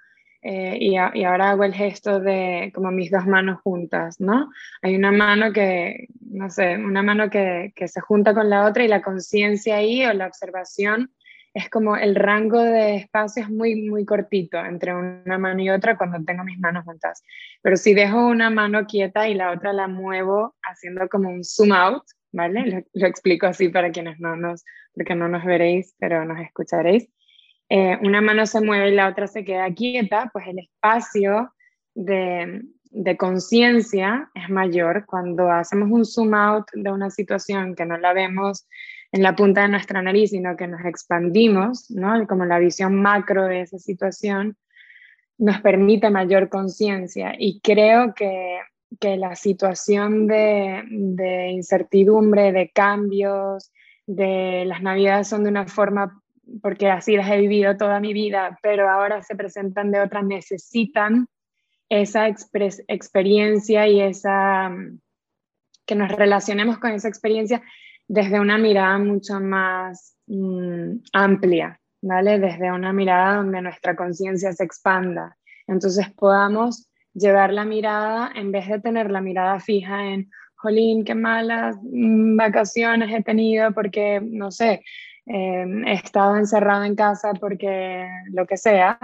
eh, y, y, ahora hago el gesto de como mis dos manos juntas, ¿no? Hay una mano que, no sé, una mano que, que se junta con la otra y la conciencia ahí o la observación es como el rango de espacio es muy, muy cortito entre una mano y otra cuando tengo mis manos juntas. Pero si dejo una mano quieta y la otra la muevo haciendo como un zoom out, ¿vale? Lo, explico así para quienes no nos, porque no nos veréis, pero nos escucharéis. Eh, una mano se mueve y la otra se queda quieta, pues el espacio de, de conciencia es mayor cuando hacemos un zoom out de una situación que no la vemos en la punta de nuestra nariz, sino que nos expandimos, ¿no? Como la visión macro de esa situación, nos permite mayor conciencia. Y creo que, que la situación de, de, incertidumbre, de cambios, de las navidades son de una forma, porque así las he vivido toda mi vida, pero ahora se presentan de otra, necesitan esa experiencia y esa que nos relacionemos con esa experiencia desde una mirada mucho más mm, amplia, ¿vale? Desde una mirada donde nuestra conciencia se expanda. Entonces podamos llevar la mirada, en vez de tener la mirada fija en, jolín, qué malas mm, vacaciones he tenido porque, no sé, em, he estado encerrado en casa porque lo que sea,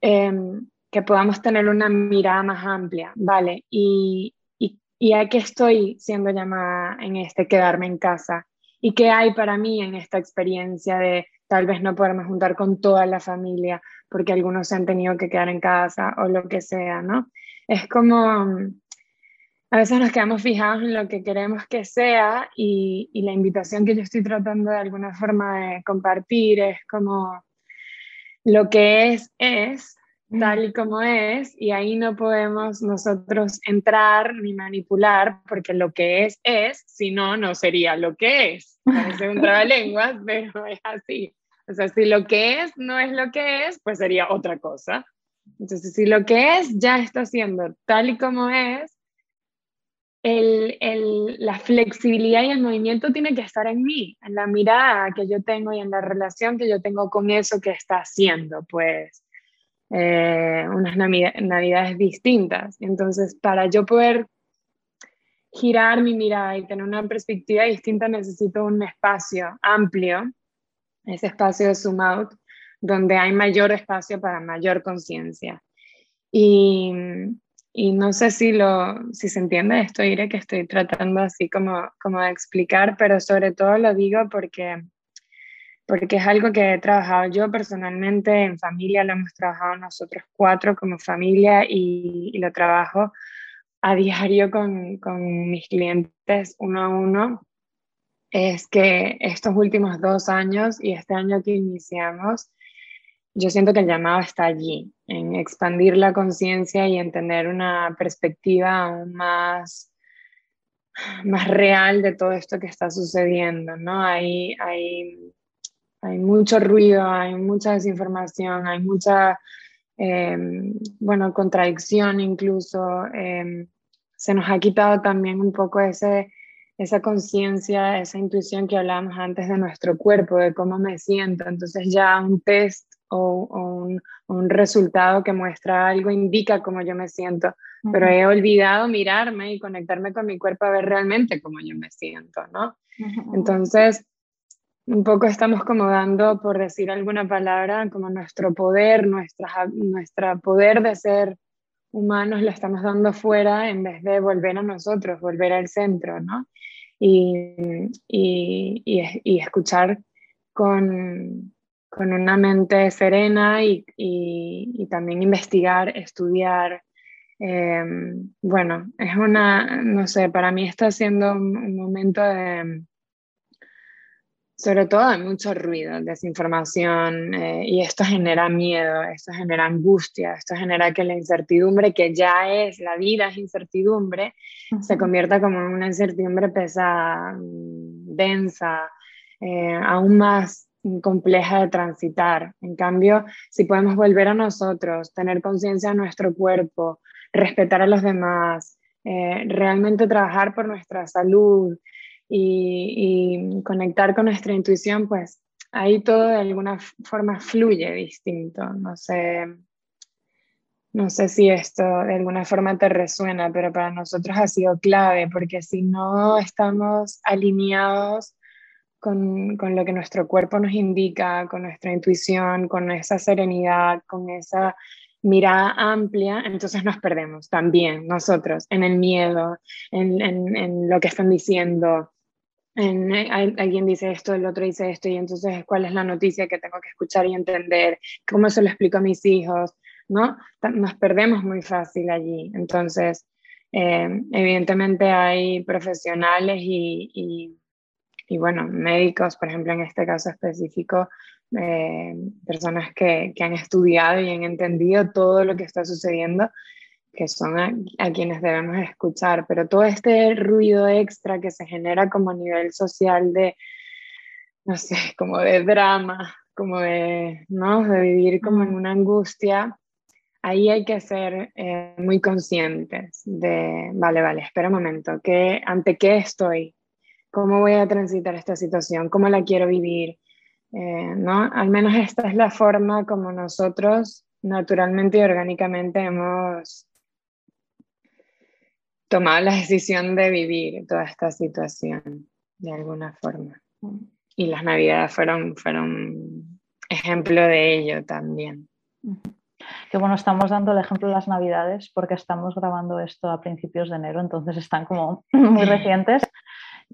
em, que podamos tener una mirada más amplia, ¿vale? Y, y a qué estoy siendo llamada en este quedarme en casa y qué hay para mí en esta experiencia de tal vez no poderme juntar con toda la familia porque algunos se han tenido que quedar en casa o lo que sea, ¿no? Es como a veces nos quedamos fijados en lo que queremos que sea y, y la invitación que yo estoy tratando de alguna forma de compartir es como lo que es es tal y como es, y ahí no podemos nosotros entrar ni manipular, porque lo que es es, si no, no sería lo que es. Parece un trabalenguas, pero es así. O sea, si lo que es no es lo que es, pues sería otra cosa. Entonces, si lo que es ya está siendo tal y como es, el, el, la flexibilidad y el movimiento tiene que estar en mí, en la mirada que yo tengo y en la relación que yo tengo con eso que está haciendo, pues eh, unas navidades distintas. Entonces, para yo poder girar mi mirada y tener una perspectiva distinta, necesito un espacio amplio, ese espacio de zoom out, donde hay mayor espacio para mayor conciencia. Y, y, no sé si, lo, si se entiende esto, Ire, que estoy tratando así como, como de explicar, pero sobre todo lo digo porque porque es algo que he trabajado yo personalmente en familia, lo hemos trabajado nosotros cuatro como familia y, lo trabajo a diario con, con, mis clientes uno a uno, es que estos últimos dos años y este año que iniciamos, yo siento que el llamado está allí, en expandir la conciencia y en tener una perspectiva aún más, más real de todo esto que está sucediendo, ¿no? Hay, hay hay mucho ruido, hay mucha desinformación, hay mucha, em, bueno, contradicción incluso. Em, se nos ha quitado también un poco ese, esa conciencia, esa intuición que hablábamos antes de nuestro cuerpo, de cómo me siento. Entonces ya un test o, un, un, resultado que muestra algo indica cómo yo me siento, pero he olvidado mirarme y conectarme con mi cuerpo a ver realmente cómo yo me siento, ¿no? Entonces, un poco estamos como dando, por decir alguna palabra, como nuestro poder, nuestra, nuestra poder de ser humanos lo estamos dando fuera en vez de volver a nosotros, volver al centro, ¿no? Y, y, y, escuchar con, con, una mente serena y, también investigar, estudiar. Em, bueno, es una, no sé, para mí está siendo un momento de sobre todo hay mucho ruido, desinformación, eh, y esto genera miedo, esto genera angustia, esto genera que la incertidumbre, que ya es, la vida es incertidumbre, se convierta como en una incertidumbre pesada, mm, densa, eh, aún más compleja de transitar. En cambio, si podemos volver a nosotros, tener conciencia de nuestro cuerpo, respetar a los demás, eh, realmente trabajar por nuestra salud, y, conectar con nuestra intuición, pues ahí todo de alguna forma fluye distinto. No sé, no sé si esto de alguna forma te resuena, pero para nosotros ha sido clave, porque si no estamos alineados con, con, lo que nuestro cuerpo nos indica, con nuestra intuición, con esa serenidad, con esa mirada amplia, entonces nos perdemos también nosotros en el miedo, en, en, en lo que están diciendo, en, alguien dice esto, el otro dice esto, y entonces cuál es la noticia que tengo que escuchar y entender, cómo se lo explico a mis hijos, ¿no? Nos perdemos muy fácil allí. Entonces, eh, evidentemente hay profesionales y, y bueno, médicos, por ejemplo, en este caso específico, eh, personas que, que, han estudiado y han entendido todo lo que está sucediendo, que son a, a, quienes debemos escuchar, pero todo este ruido extra que se genera como a nivel social de, no sé, como de drama, como de, ¿no? de vivir como en una angustia, ahí hay que ser eh, muy conscientes de, vale, vale, espera un momento, ¿qué, ¿ante qué estoy? ¿Cómo voy a transitar esta situación? ¿Cómo la quiero vivir? Eh, ¿no? Al menos esta es la forma como nosotros naturalmente y orgánicamente hemos tomado la decisión de vivir toda esta situación de alguna forma. Y las navidades fueron, fueron ejemplo de ello también. Que bueno, estamos dando el ejemplo de las navidades porque estamos grabando esto a principios de enero, entonces están como muy recientes,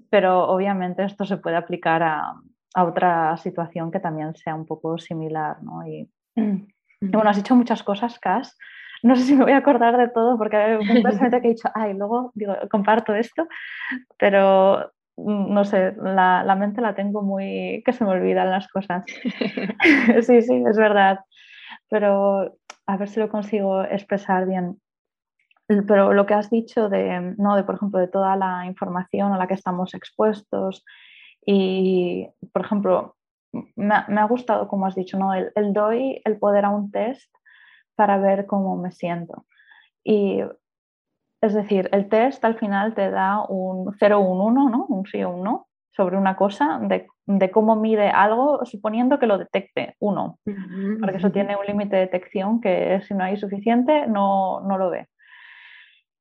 pero obviamente esto se puede aplicar a, a otra situación que también sea un poco similar, ¿no? Y, bueno, has dicho muchas cosas, Cas. No sé si me voy a acordar de todo porque hay un personaje que he dicho, ay, luego digo, comparto esto, pero mm, no sé, la, la, mente la tengo muy, que se me olvidan las cosas. sí, sí, es verdad. Pero a ver si lo consigo expresar bien. Pero lo que has dicho de, no, de, por ejemplo, de toda la información a la que estamos expuestos, y, por ejemplo, me, ha gustado, como has dicho, ¿no? El, doy el poder a un test para ver cómo me siento. Y es decir, el test al final te da un 0 o un 1, ¿no? Un sí o un no sobre una cosa, de, de cómo mide algo, suponiendo que lo detecte uno, porque eso tiene un límite de detección que si no hay suficiente no, no lo ve.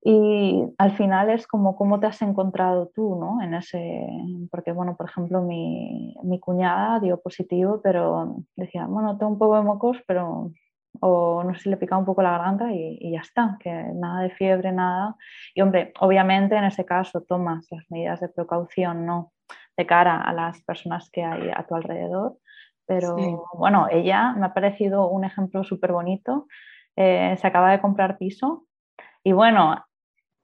Y al final es como cómo te has encontrado tú, ¿no? En ese, porque bueno, por ejemplo, mi, mi cuñada dio positivo, pero decía, bueno, tengo un poco de mocos, pero o no sé si le picaba un poco la garganta y, y, ya está, que nada de fiebre, nada. Y hombre, obviamente en ese caso tomas las medidas de precaución, ¿no? De cara a las personas que hay a tu alrededor. Pero sí. bueno, ella me ha parecido un ejemplo súper bonito. Eh, se acaba de comprar piso y bueno,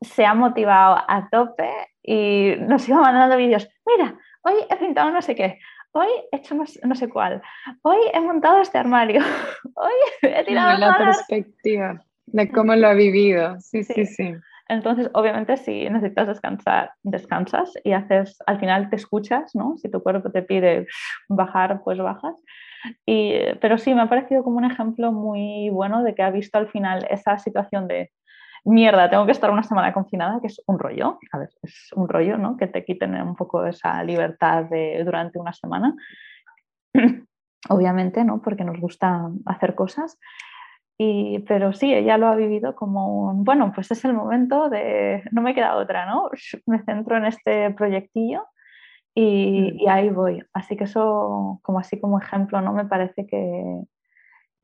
se ha motivado a tope y nos iba mandando vídeos. Mira, hoy he pintado no sé qué, hoy he hecho no, no sé cuál, hoy he montado este armario, hoy he tirado... La perspectiva de cómo lo ha vivido, sí, sí, sí, sí. Entonces, obviamente, si necesitas descansar, descansas y haces, al final te escuchas, ¿no? Si tu cuerpo te pide bajar, pues bajas. Y, pero sí, me ha parecido como un ejemplo muy bueno de que ha visto al final esa situación de mierda, tengo que estar una semana confinada, que es un rollo, a ver, es un rollo, ¿no? Que te quiten un poco esa libertad de, durante una semana. Obviamente, ¿no? Porque nos gusta hacer cosas. Y, pero sí, ella lo ha vivido como un, bueno, pues es el momento de, no me queda otra, ¿no? Me centro en este proyectillo y, mm. y ahí voy. Así que eso, como así como ejemplo, ¿no? Me parece que,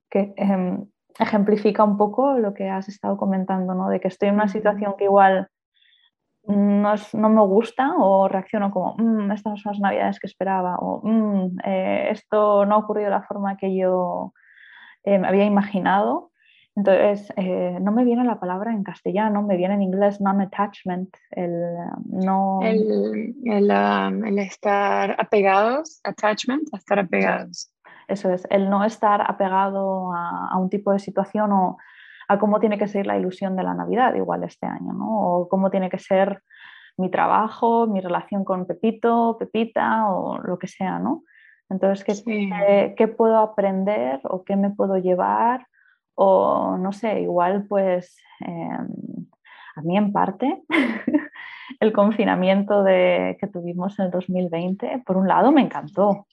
que eh, ejemplifica un poco lo que has estado comentando, ¿no? De que estoy en una situación que igual no, es, no me gusta o reacciono como, mmm, estas son las navidades que esperaba o mmm, eh, esto no ha ocurrido de la forma que yo eh, me había imaginado. Entonces, eh, no me viene la palabra en castellano, me viene en inglés non-attachment, el no... El, el, um, el, estar apegados, attachment, estar apegados. Eso es, el no estar apegado a, a, un tipo de situación o a cómo tiene que ser la ilusión de la Navidad igual este año, ¿no? O cómo tiene que ser mi trabajo, mi relación con Pepito, Pepita o lo que sea, ¿no? Entonces, ¿qué, sí. qué, qué puedo aprender o qué me puedo llevar? O no sé, igual pues eh, a mí en parte el confinamiento de, que tuvimos en el 2020, por un lado me encantó,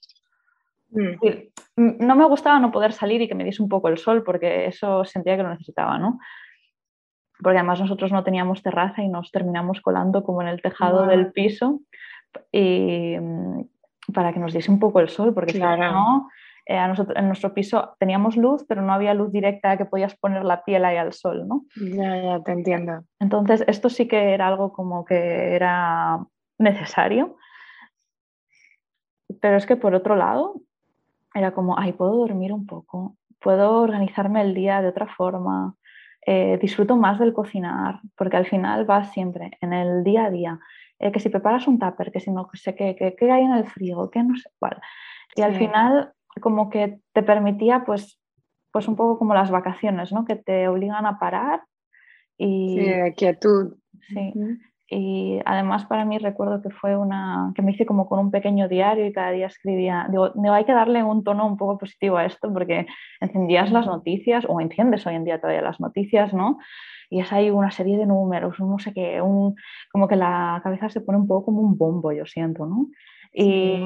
Mm. No me gustaba no poder salir y que me diese un poco el sol, porque eso sentía que lo necesitaba, ¿no? Porque además nosotros no teníamos terraza y nos terminamos colando como en el tejado wow. del piso y mm, para que nos diese un poco el sol, porque claro. si no, eh, a nosotros, en nuestro piso teníamos luz, pero no había luz directa que podías poner la piel ahí al sol, ¿no? Ya, ya, te entiendo. Entonces, esto sí que era algo como que era necesario. Pero es que por otro lado, era como, ay, puedo dormir un poco, puedo organizarme el día de otra forma, eh, disfruto más del cocinar, porque al final vas siempre en el día a día. Eh, que si preparas un tupper, que si no sé qué, que, hay en el frigo, que no sé cuál. Y al final como que te permitía pues, pues un poco como las vacaciones, ¿no? Que te obligan a parar y... Sí, quietud. Sí. Y además para mí recuerdo que fue una, que me hice como con un pequeño diario y cada día escribía, digo, hay que darle un tono un poco positivo a esto porque encendías las noticias o enciendes hoy en día todavía las noticias, ¿no? Y es ahí una serie de números, no sé qué, un, como que la cabeza se pone un poco como un bombo, yo siento, ¿no? Y,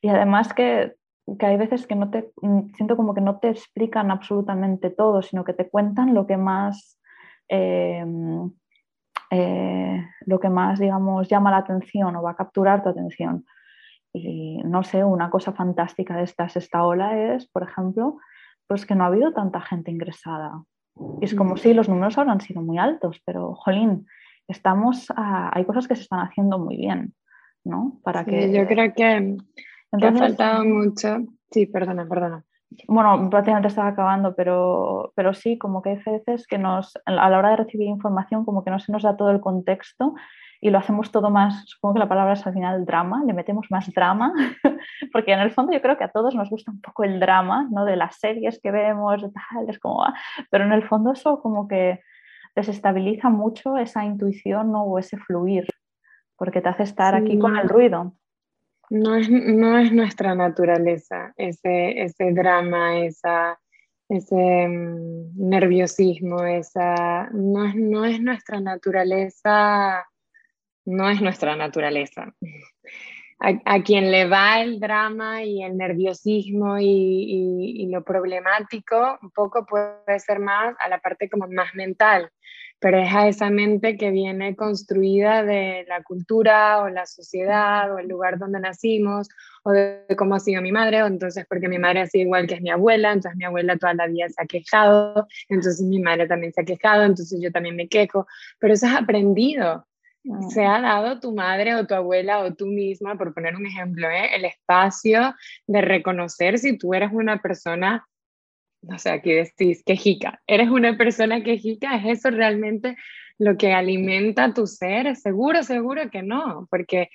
y además que, que, hay veces que no te, mm, siento como que no te explican absolutamente todo, sino que te cuentan lo que más... Eh, eh, lo que más, digamos, llama la atención o va a capturar tu atención. Y no sé, una cosa fantástica de esta sexta ola es, por ejemplo, pues que no ha habido tanta gente ingresada. Y es como si los números ahora han sido muy altos, pero, jolín, estamos hay cosas que se están haciendo muy bien, ¿no? Para que... Yo creo que, Entonces, ha faltado mucho. Sí, perdona, perdona bueno, prácticamente estaba acabando, pero, pero sí, como que hay veces que nos, a la hora de recibir información, como que no se nos da todo el contexto y lo hacemos todo más, supongo que la palabra es al final drama, le metemos más drama, porque en el fondo yo creo que a todos nos gusta un poco el drama, ¿no? De las series que vemos, tal, es como, pero en el fondo eso como que desestabiliza mucho esa intuición ¿no? o ese fluir, porque te hace estar aquí con el ruido. No es, no es nuestra naturaleza ese, ese drama, esa, ese mm, nerviosismo, esa, no es, no es nuestra naturaleza, no es nuestra naturaleza. A, quien le va el drama y el nerviosismo y, y, lo problemático, un poco puede ser más a la parte como más mental, pero es a esa mente que viene construida de la cultura o la sociedad o el lugar donde nacimos o de cómo ha sido mi madre, o entonces porque mi madre ha sido igual que es mi abuela, entonces mi abuela toda la vida se ha quejado, entonces mi madre también se ha quejado, entonces yo también me quejo, pero eso es aprendido. Mm. Se ha dado tu madre o tu abuela o tú misma, por poner un ejemplo, ¿eh? el espacio de reconocer si tú eres una persona no sé, aquí decís quejica, eres una persona quejica, ¿es eso realmente lo que alimenta tu ser? Seguro, seguro que no, porque,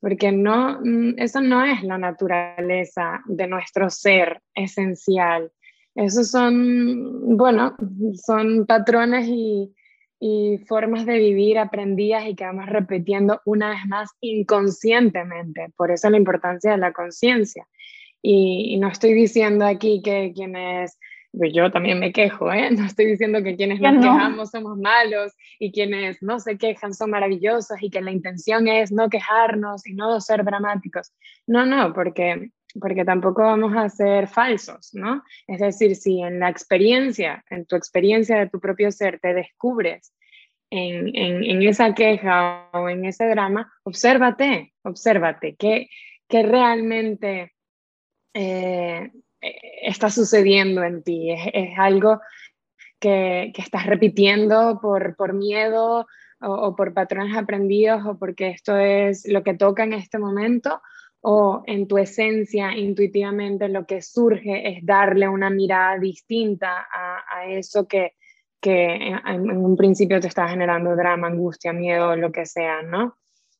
porque no, mm, eso no es la naturaleza de nuestro ser esencial. Esos son, bueno, son patrones y, y formas de vivir aprendidas y que vamos repitiendo una vez más inconscientemente. Por eso la importancia de la conciencia. Y, no estoy diciendo aquí que quienes, pues yo también me quejo, ¿eh? no estoy diciendo que quienes nos quejamos somos malos y quienes no se quejan son maravillosos y que la intención es no quejarnos y no ser dramáticos. No, no, porque, porque tampoco vamos a ser falsos, ¿no? Es decir, si en la experiencia, en tu experiencia de tu propio ser, te descubres en, en, en, esa queja o en ese drama, obsérvate, obsérvate, que, que realmente eh, está sucediendo en ti. Es, algo que, que, estás repitiendo por, por miedo o, o, por patrones aprendidos o porque esto es lo que toca en este momento o en tu esencia intuitivamente lo que surge es darle una mirada distinta a, a eso que, que en, en, un principio te está generando drama, angustia, miedo, lo que sea, ¿no?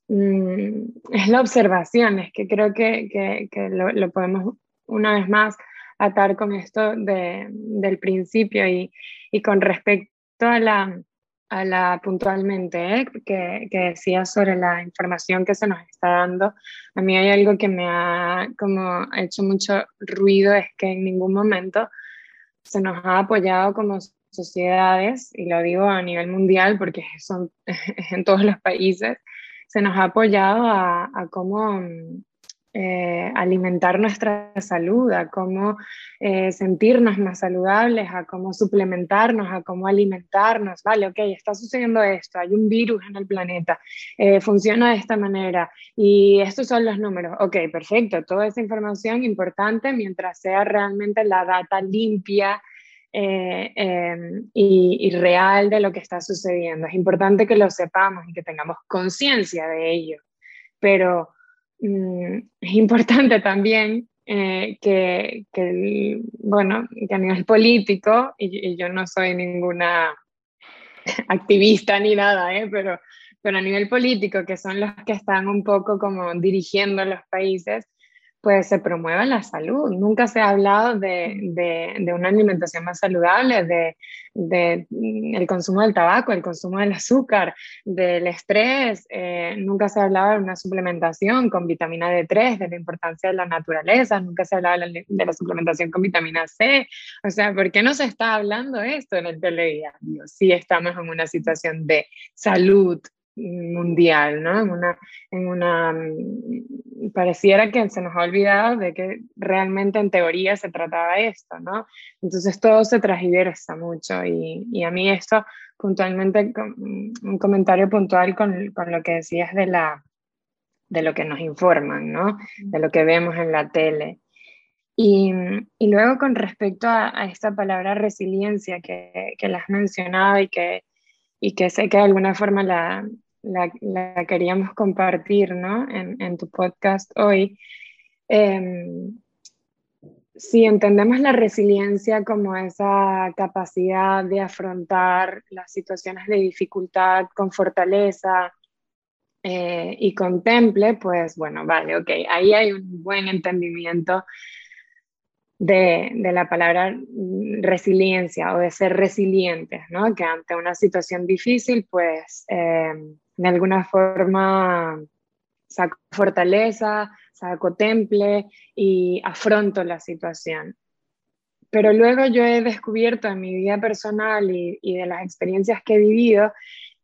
Mm, es la observación, es que creo que, que lo, lo, podemos una vez más atar con esto de, del principio y, y, con respecto a la, a la puntualmente ¿eh? que, que decía sobre la información que se nos está dando, a mí hay algo que me ha como hecho mucho ruido, es que en ningún momento se nos ha apoyado como sociedades, y lo digo a nivel mundial porque son en todos los países, se nos ha apoyado a, a cómo eh, alimentar nuestra salud, a cómo eh, sentirnos más saludables, a cómo suplementarnos, a cómo alimentarnos. Vale, ok, está sucediendo esto, hay un virus en el planeta, eh, funciona de esta manera y estos son los números. Ok, perfecto, toda esa información importante mientras sea realmente la data limpia. Em, y, y real de lo que está sucediendo. Es importante que lo sepamos y que tengamos conciencia de ello, pero Mm, es importante también eh, que, que, bueno, que a nivel político, y, yo no soy ninguna activista ni nada, ¿eh? pero, pero a nivel político, que son los que están un poco como dirigiendo los países, pues se promueva la salud. Nunca se ha hablado de, de, una alimentación más saludable, de, de, mm, el consumo del tabaco, el consumo del azúcar, del estrés. Eh, nunca se ha hablado de una suplementación con vitamina D3, de la importancia de la naturaleza. Nunca se ha hablado de la, suplementación con vitamina C. O sea, ¿por qué no se está hablando esto en el telediario? Sí estamos en una situación de salud mundial, ¿no? En una, en una, mm, pareciera que se nos ha olvidado de que realmente en teoría se trataba esto, ¿no? Entonces todo se transversa mucho y, y, a mí esto puntualmente, un comentario puntual con, con, lo que decías de, la, de lo que nos informan, ¿no? De lo que vemos en la tele. Y, y luego con respecto a, a, esta palabra resiliencia que, que la has mencionado y que, y que sé que de alguna forma la, la, queríamos compartir ¿no? en, tu podcast hoy. Em, si entendemos la resiliencia como esa capacidad de afrontar las situaciones de dificultad con fortaleza eh, y contemple, pues bueno, vale, ok, ahí hay un buen entendimiento de, la palabra resiliencia o de ser resilientes, ¿no? Que ante una situación difícil, pues em, de alguna forma saco fortaleza, saco temple y afronto la situación. Pero luego yo he descubierto en mi vida personal y, de las experiencias que he vivido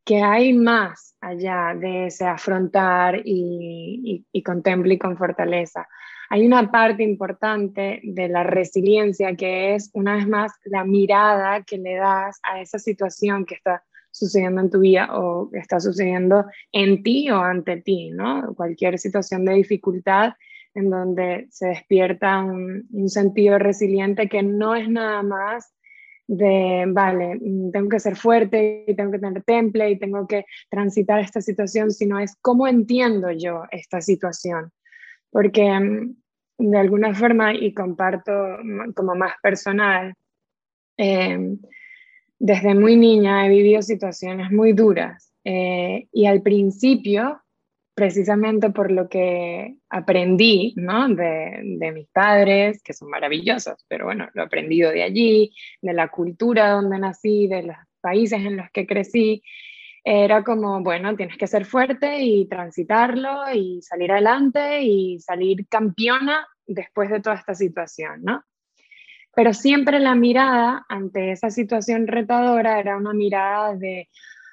que hay más allá de ese afrontar y, y, y y con fortaleza. Hay una parte importante de la resiliencia que es, una vez más, la mirada que le das a esa situación que está sucediendo en tu vida o está sucediendo en ti o ante ti, ¿no? Cualquier situación de dificultad en donde se despierta un, sentido resiliente que no es nada más de, vale, tengo que ser fuerte y tengo que tener temple y tengo que transitar esta situación, sino es cómo entiendo yo esta situación. Porque mm, de alguna forma, y comparto como más personal, eh, desde muy niña he vivido situaciones muy duras eh, y al principio, precisamente por lo que aprendí ¿no? de, de, mis padres, que son maravillosos, pero bueno, lo he aprendido de allí, de la cultura donde nací, de los países en los que crecí, era como, bueno, tienes que ser fuerte y transitarlo y salir adelante y salir campeona después de toda esta situación, ¿no? Pero siempre la mirada ante esa situación retadora era una mirada de,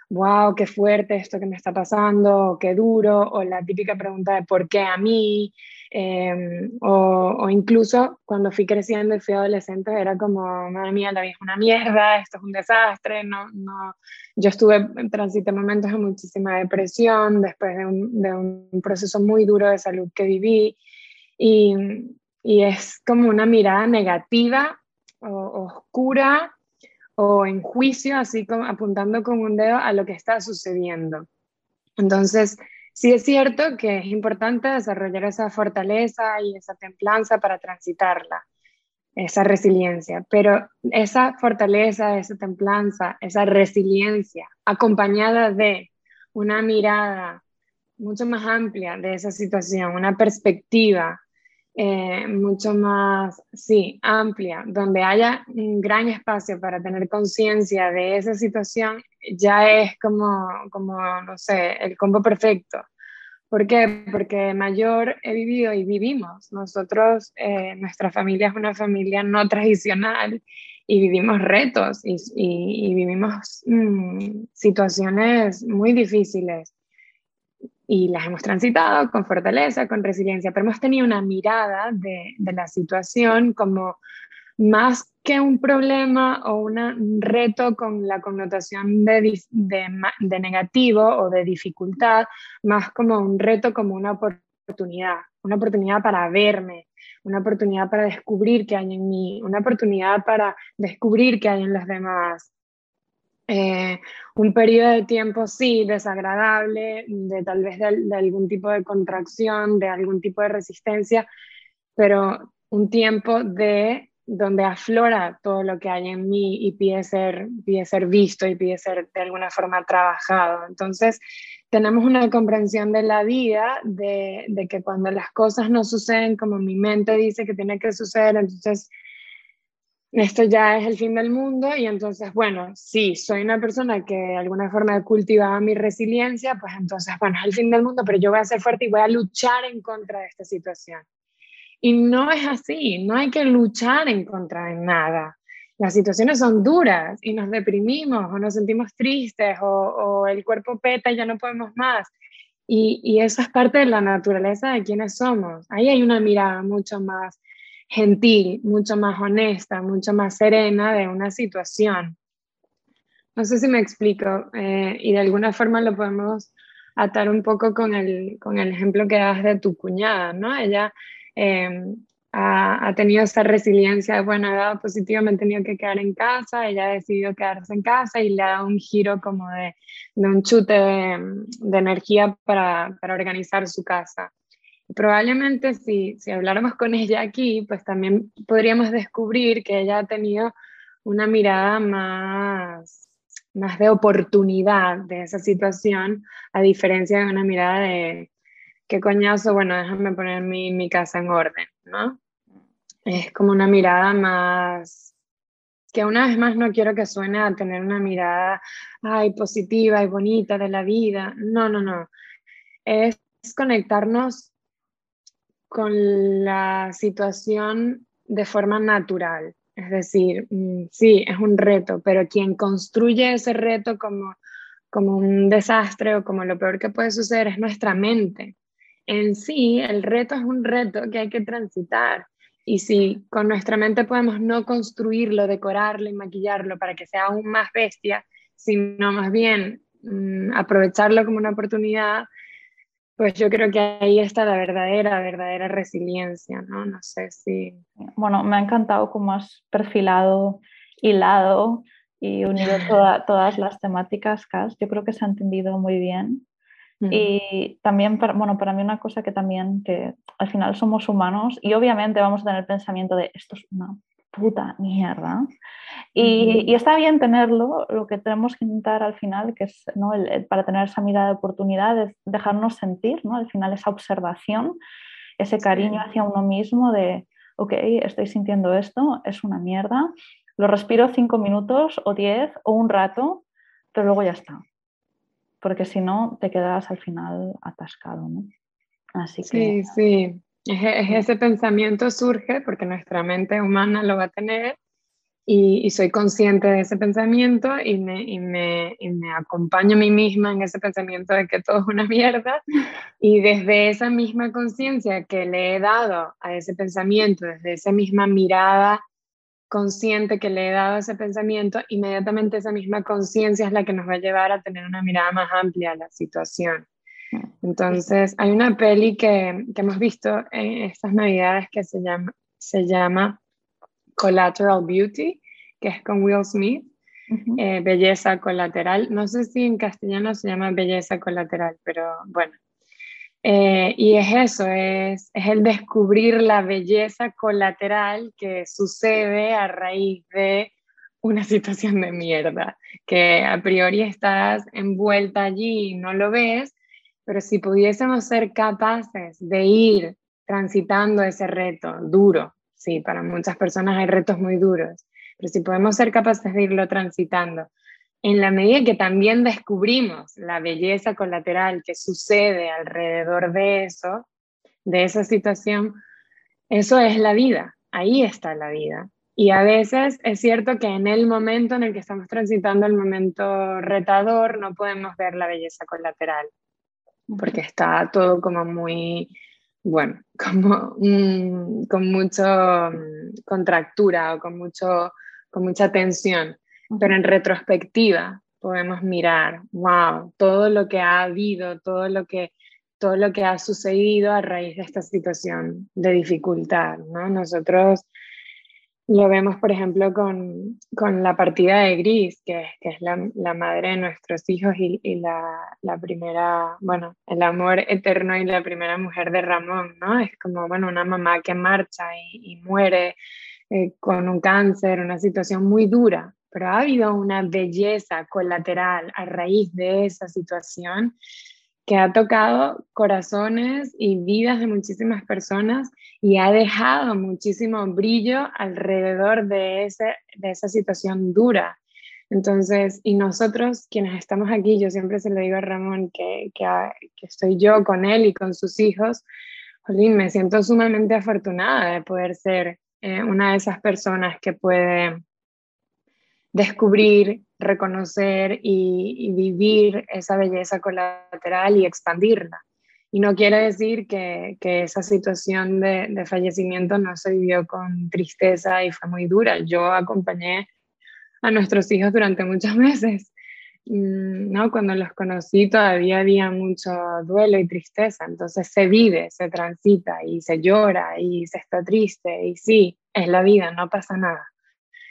wow, qué fuerte esto que me está pasando, qué duro, o la típica pregunta de por qué a mí, em, o, incluso cuando fui creciendo y fui adolescente era como, madre mía, la vida es una mierda, esto es un desastre, no, no. yo estuve, transité momentos de muchísima depresión después de un, de un proceso muy duro de salud que viví, y, y es como una mirada negativa o oscura o en juicio, así como apuntando con un dedo a lo que está sucediendo. Entonces, sí es cierto que es importante desarrollar esa fortaleza y esa templanza para transitarla, esa resiliencia, pero esa fortaleza, esa templanza, esa resiliencia, acompañada de una mirada mucho más amplia de esa situación, una perspectiva eh, mucho más, sí, amplia, donde haya un gran espacio para tener conciencia de esa situación, ya es como, como, no sé, el combo perfecto. ¿Por qué? Porque mayor he vivido y vivimos. Nosotros, eh, nuestra familia es una familia no tradicional y vivimos retos y, y, vivimos mm, situaciones muy difíciles y las hemos transitado con fortaleza, con resiliencia, pero hemos tenido una mirada de, de la situación como más que un problema o un reto con la connotación de, de, de, negativo o de dificultad, más como un reto como una oportunidad, una oportunidad para verme, una oportunidad para descubrir qué hay en mí, una oportunidad para descubrir qué hay en los demás, eh, un periodo de tiempo, sí, desagradable, de tal vez de, algún tipo de contracción, de algún tipo de resistencia, pero un tiempo de donde aflora todo lo que hay en mí y pide ser, pide ser visto y pide ser de alguna forma trabajado. Entonces, tenemos una comprensión de la vida, de, de, que cuando las cosas no suceden como mi mente dice que tiene que suceder, entonces esto ya es el fin del mundo y entonces, bueno, sí, soy una persona que de alguna forma cultivaba mi resiliencia, pues entonces, bueno, es el fin del mundo, pero yo voy a ser fuerte y voy a luchar en contra de esta situación. Y no es así, no hay que luchar en contra de nada. Las situaciones son duras y nos deprimimos o nos sentimos tristes o, el cuerpo peta y ya no podemos más. Y, y eso es parte de la naturaleza de quienes somos. Ahí hay una mirada mucho más gentil, mucho más honesta, mucho más serena de una situación. No sé si me explico eh, y de alguna forma lo podemos atar un poco con el, con el ejemplo que das de tu cuñada, ¿no? Ella Em, ha, tenido esa resiliencia, bueno, ha dado positivamente tenido que quedar en casa, ella ha decidido quedarse en casa y le ha dado un giro como de, de un chute de, de energía para, para, organizar su casa. Probablemente si, si habláramos con ella aquí, pues también podríamos descubrir que ella ha tenido una mirada más, más de oportunidad de esa situación, a diferencia de una mirada de, qué coñazo, bueno, déjame poner mi, mi casa en orden, ¿no? Es como una mirada más, que una vez más no quiero que suene a tener una mirada, ay, positiva y bonita de la vida. No, no, no. Es conectarnos con la situación de forma natural. Es decir, mm, sí, es un reto, pero quien construye ese reto como, como un desastre o como lo peor que puede suceder es nuestra mente en sí el reto es un reto que hay que transitar. Y si con nuestra mente podemos no construirlo, decorarlo y maquillarlo para que sea aún más bestia, sino más bien mm, aprovecharlo como una oportunidad, pues yo creo que ahí está la verdadera, verdadera resiliencia, ¿no? No sé si... Bueno, me ha encantado cómo has perfilado, hilado y unido todas las temáticas, Cas. Yo creo que se ha entendido muy bien. Y también, para, bueno, para mí una cosa que también, que al final somos humanos y obviamente vamos a tener el pensamiento de esto es una puta mierda. Y, y, está bien tenerlo, lo que tenemos que intentar al final, que es ¿no? para tener esa mirada de oportunidad, es dejarnos sentir, ¿no? al final esa observación, ese cariño hacia uno mismo de, ok, estoy sintiendo esto, es una mierda, lo respiro cinco minutos o diez o un rato, pero luego ya está porque si no te quedas al final atascado, ¿no? Así que... Sí, sí, ese pensamiento surge porque nuestra mente humana lo va a tener y, soy consciente de ese pensamiento y me, y, me, y me, acompaño a mí misma en ese pensamiento de que todo es una mierda y desde esa misma conciencia que le he dado a ese pensamiento, desde esa misma mirada consciente que le he dado a ese pensamiento, inmediatamente esa misma conciencia es la que nos va a llevar a tener una mirada más amplia a la situación. Entonces, hay una peli que, que hemos visto en estas navidades que se llama, se llama Collateral Beauty, que es con Will Smith, eh, Belleza Colateral. No sé si en castellano se llama Belleza Colateral, pero bueno, eh, y es eso, es, es, el descubrir la belleza colateral que sucede a raíz de una situación de mierda, que a priori estás envuelta allí y no lo ves, pero si pudiésemos ser capaces de ir transitando ese reto duro, sí, para muchas personas hay retos muy duros, pero si podemos ser capaces de irlo transitando en la medida que también descubrimos la belleza colateral que sucede alrededor de eso, de esa situación, eso es la vida, ahí está la vida. Y a veces es cierto que en el momento en el que estamos transitando el momento retador no podemos ver la belleza colateral, porque está todo como muy, bueno, como con mucho mm, contractura o con, mucho, con mucha tensión pero en retrospectiva podemos mirar, wow, todo lo que ha habido, todo lo que, todo lo que ha sucedido a raíz de esta situación de dificultad, ¿no? Nosotros lo vemos, por ejemplo, con, con la partida de Gris, que, es la, madre de nuestros hijos y, la, primera, bueno, el amor eterno y la primera mujer de Ramón, ¿no? Es como, bueno, una mamá que marcha y, y muere eh, con un cáncer, una situación muy dura, pero ha habido una belleza colateral a raíz de esa situación que ha tocado corazones y vidas de muchísimas personas y ha dejado muchísimo brillo alrededor de, ese, de esa situación dura. Entonces, y nosotros quienes estamos aquí, yo siempre se lo digo a Ramón, que, que, que estoy yo con él y con sus hijos, Jolín, me siento sumamente afortunada de poder ser eh, una de esas personas que puede descubrir, reconocer y, vivir esa belleza colateral y expandirla. Y no quiere decir que, que esa situación de, de, fallecimiento no se vivió con tristeza y fue muy dura. Yo acompañé a nuestros hijos durante muchos meses Mm, ¿no? Cuando los conocí todavía había mucho duelo y tristeza, entonces se vive, se transita y se llora y se está triste y sí, es la vida, no pasa nada.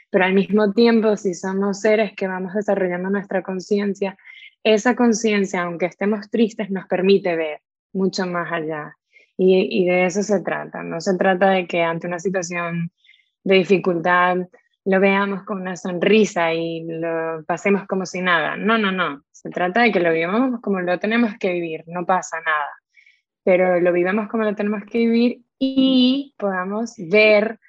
Pero al mismo tiempo, si somos seres que vamos desarrollando nuestra conciencia, esa conciencia, aunque estemos tristes, nos permite ver mucho más allá. Y, de eso se trata. No se trata de que ante una situación de dificultad lo veamos con una sonrisa y lo pasemos como si nada. No, no, no. Se trata de que lo vivamos como lo tenemos que vivir, no pasa nada. Pero lo vivamos como lo tenemos que vivir y podamos ver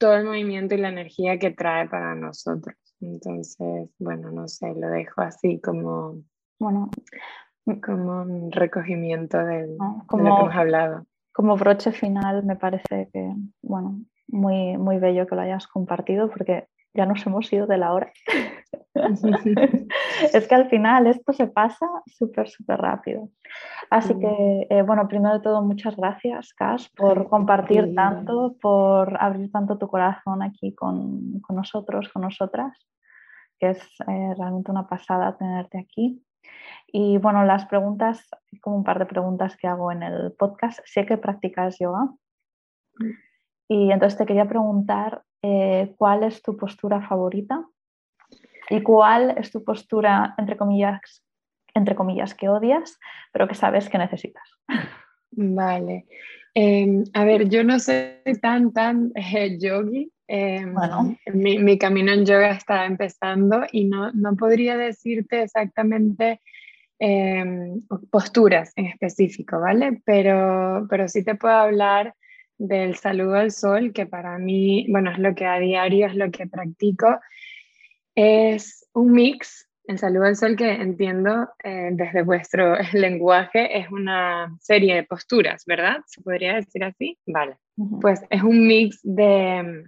todo el movimiento y la energía que trae para nosotros. Entonces, bueno, no sé, lo dejo así como, bueno, como un recogimiento de, como, de lo que hemos hablado. Como broche final, me parece que, bueno, muy, muy bello que lo hayas compartido porque ya nos hemos ido de la hora. es que al final esto se pasa súper, súper rápido. Así que, eh, bueno, primero de todo, muchas gracias, Cash, por compartir tanto, por abrir tanto tu corazón aquí con, con nosotros, con nosotras, que es eh, realmente una pasada tenerte aquí. Y bueno, las preguntas, como un par de preguntas que hago en el podcast, sé que practicas yoga. Mm. Y entonces te quería preguntar eh, cuál es tu postura favorita y cuál es tu postura, entre comillas, entre comillas, que odias, pero que sabes que necesitas. Vale. Em, a ver, yo no soy tan, tan eh, yogi. Em, bueno. mi, mi, camino en yoga está empezando y no, no podría decirte exactamente em, posturas en específico, ¿vale? Pero, pero sí te puedo hablar del saludo al sol, que para mí, bueno, es lo que a diario es lo que practico, es un mix. El saludo al sol que entiendo eh, desde vuestro lenguaje es una serie de posturas, ¿verdad? ¿Se podría decir así? Vale. Pues es un mix de,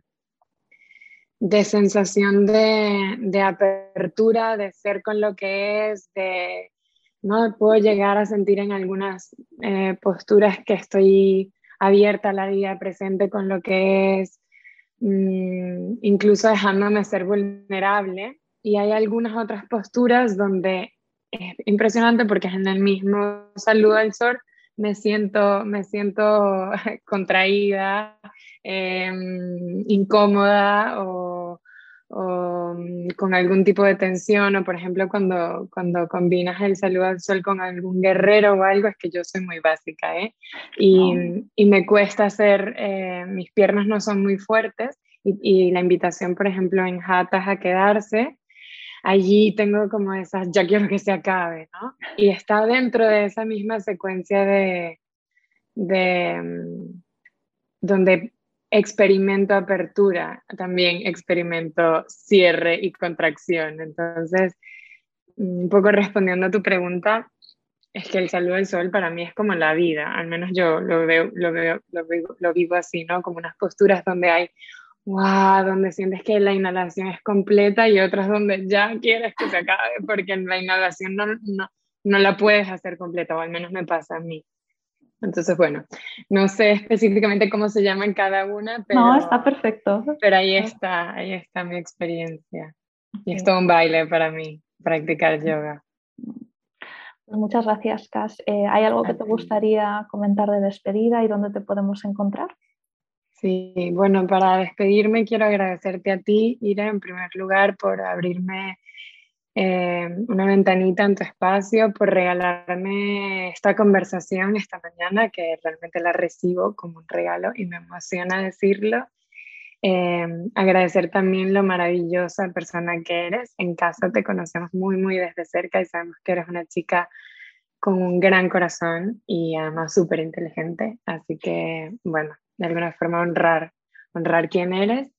de sensación de, de, apertura, de ser con lo que es, de, ¿no? Puedo llegar a sentir en algunas eh, posturas que estoy abierta a la vida presente con lo que es, mm, incluso dejándome ser vulnerable. Y hay algunas otras posturas donde es impresionante porque es en el mismo saludo al sol me siento, me siento contraída, em, incómoda o, o mm, con algún tipo de tensión, o por ejemplo cuando, cuando combinas el saludo al sol con algún guerrero o algo, es que yo soy muy básica, ¿eh? Y, y me cuesta hacer, eh, mis piernas no son muy fuertes, y, y, la invitación, por ejemplo, en Jatas a quedarse, allí tengo como esas, ya quiero que se acabe, ¿no? Y está dentro de esa misma secuencia de, de mm, donde experimento apertura, también experimento cierre y contracción. Entonces, un poco respondiendo a tu pregunta, es que el saludo del sol para mí es como la vida, al menos yo lo veo, lo veo, lo vivo así, ¿no? Como unas posturas donde hay, wow, donde sientes que la inhalación es completa y otras donde ya quieres que se acabe porque la inhalación no, no, no la puedes hacer completa, o al menos me pasa a mí. Entonces, bueno, no sé específicamente cómo se llaman cada una, pero... No, está perfecto. Pero ahí está, ahí está mi experiencia. Y es todo un baile para mí, practicar yoga. Pues muchas gracias, Cas. Eh, ¿Hay algo que te gustaría comentar de despedida y dónde te podemos encontrar? Sí, bueno, para despedirme quiero agradecerte a ti, Ira, en primer lugar, por abrirme eh, una ventanita en tu espacio, por regalarme esta conversación esta mañana, que realmente la recibo como un regalo y me emociona decirlo. Eh, agradecer también lo maravillosa persona que eres. En casa te conocemos muy, muy desde cerca y sabemos que eres una chica con un gran corazón y además súper inteligente. Así que, bueno, de alguna forma honrar, honrar quién eres.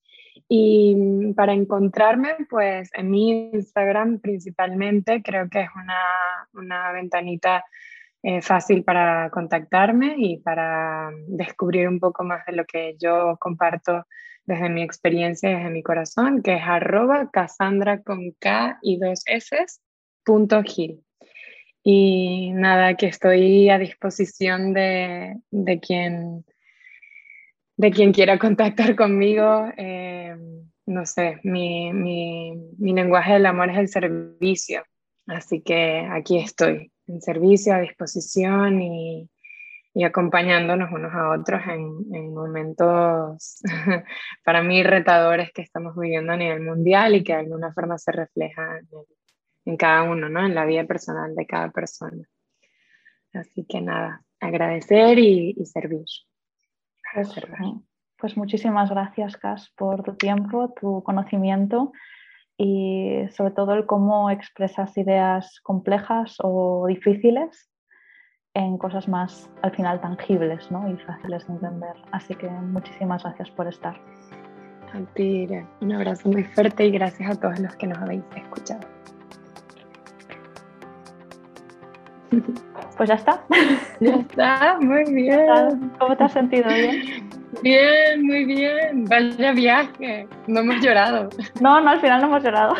Y para encontrarme, pues en mi Instagram principalmente, creo que es una, una ventanita eh, fácil para contactarme y para descubrir un poco más de lo que yo comparto desde mi experiencia, desde mi corazón, que es arroba Cassandra con K y dos S, punto Gil. Y nada, que estoy a disposición de, de quien, de quien quiera contactar conmigo. Eh, no sé, mi, mi, mi lenguaje del amor es el servicio. Así que aquí estoy en servicio, a disposición y, y acompañándonos unos a otros en, en momentos para mí retadores que estamos viviendo a nivel mundial y que de alguna forma se refleja en, cada uno, ¿no? en la vida personal de cada persona. Así que nada, agradecer y servir. Pues, muchísimas gracias, Cas, por tu tiempo, tu conocimiento y sobre todo el cómo expresas ideas complejas o difíciles en cosas más al final tangibles ¿no? y fáciles de entender. Así que muchísimas gracias por estar. A un abrazo muy fuerte y gracias a todos los que nos habéis escuchado. Pues ya está. Ya está, muy bien. ¿Cómo te has sentido? ¿Bien? Bien, muy bien. Vaya viaje. No hemos llorado. No, no, al final no hemos llorado.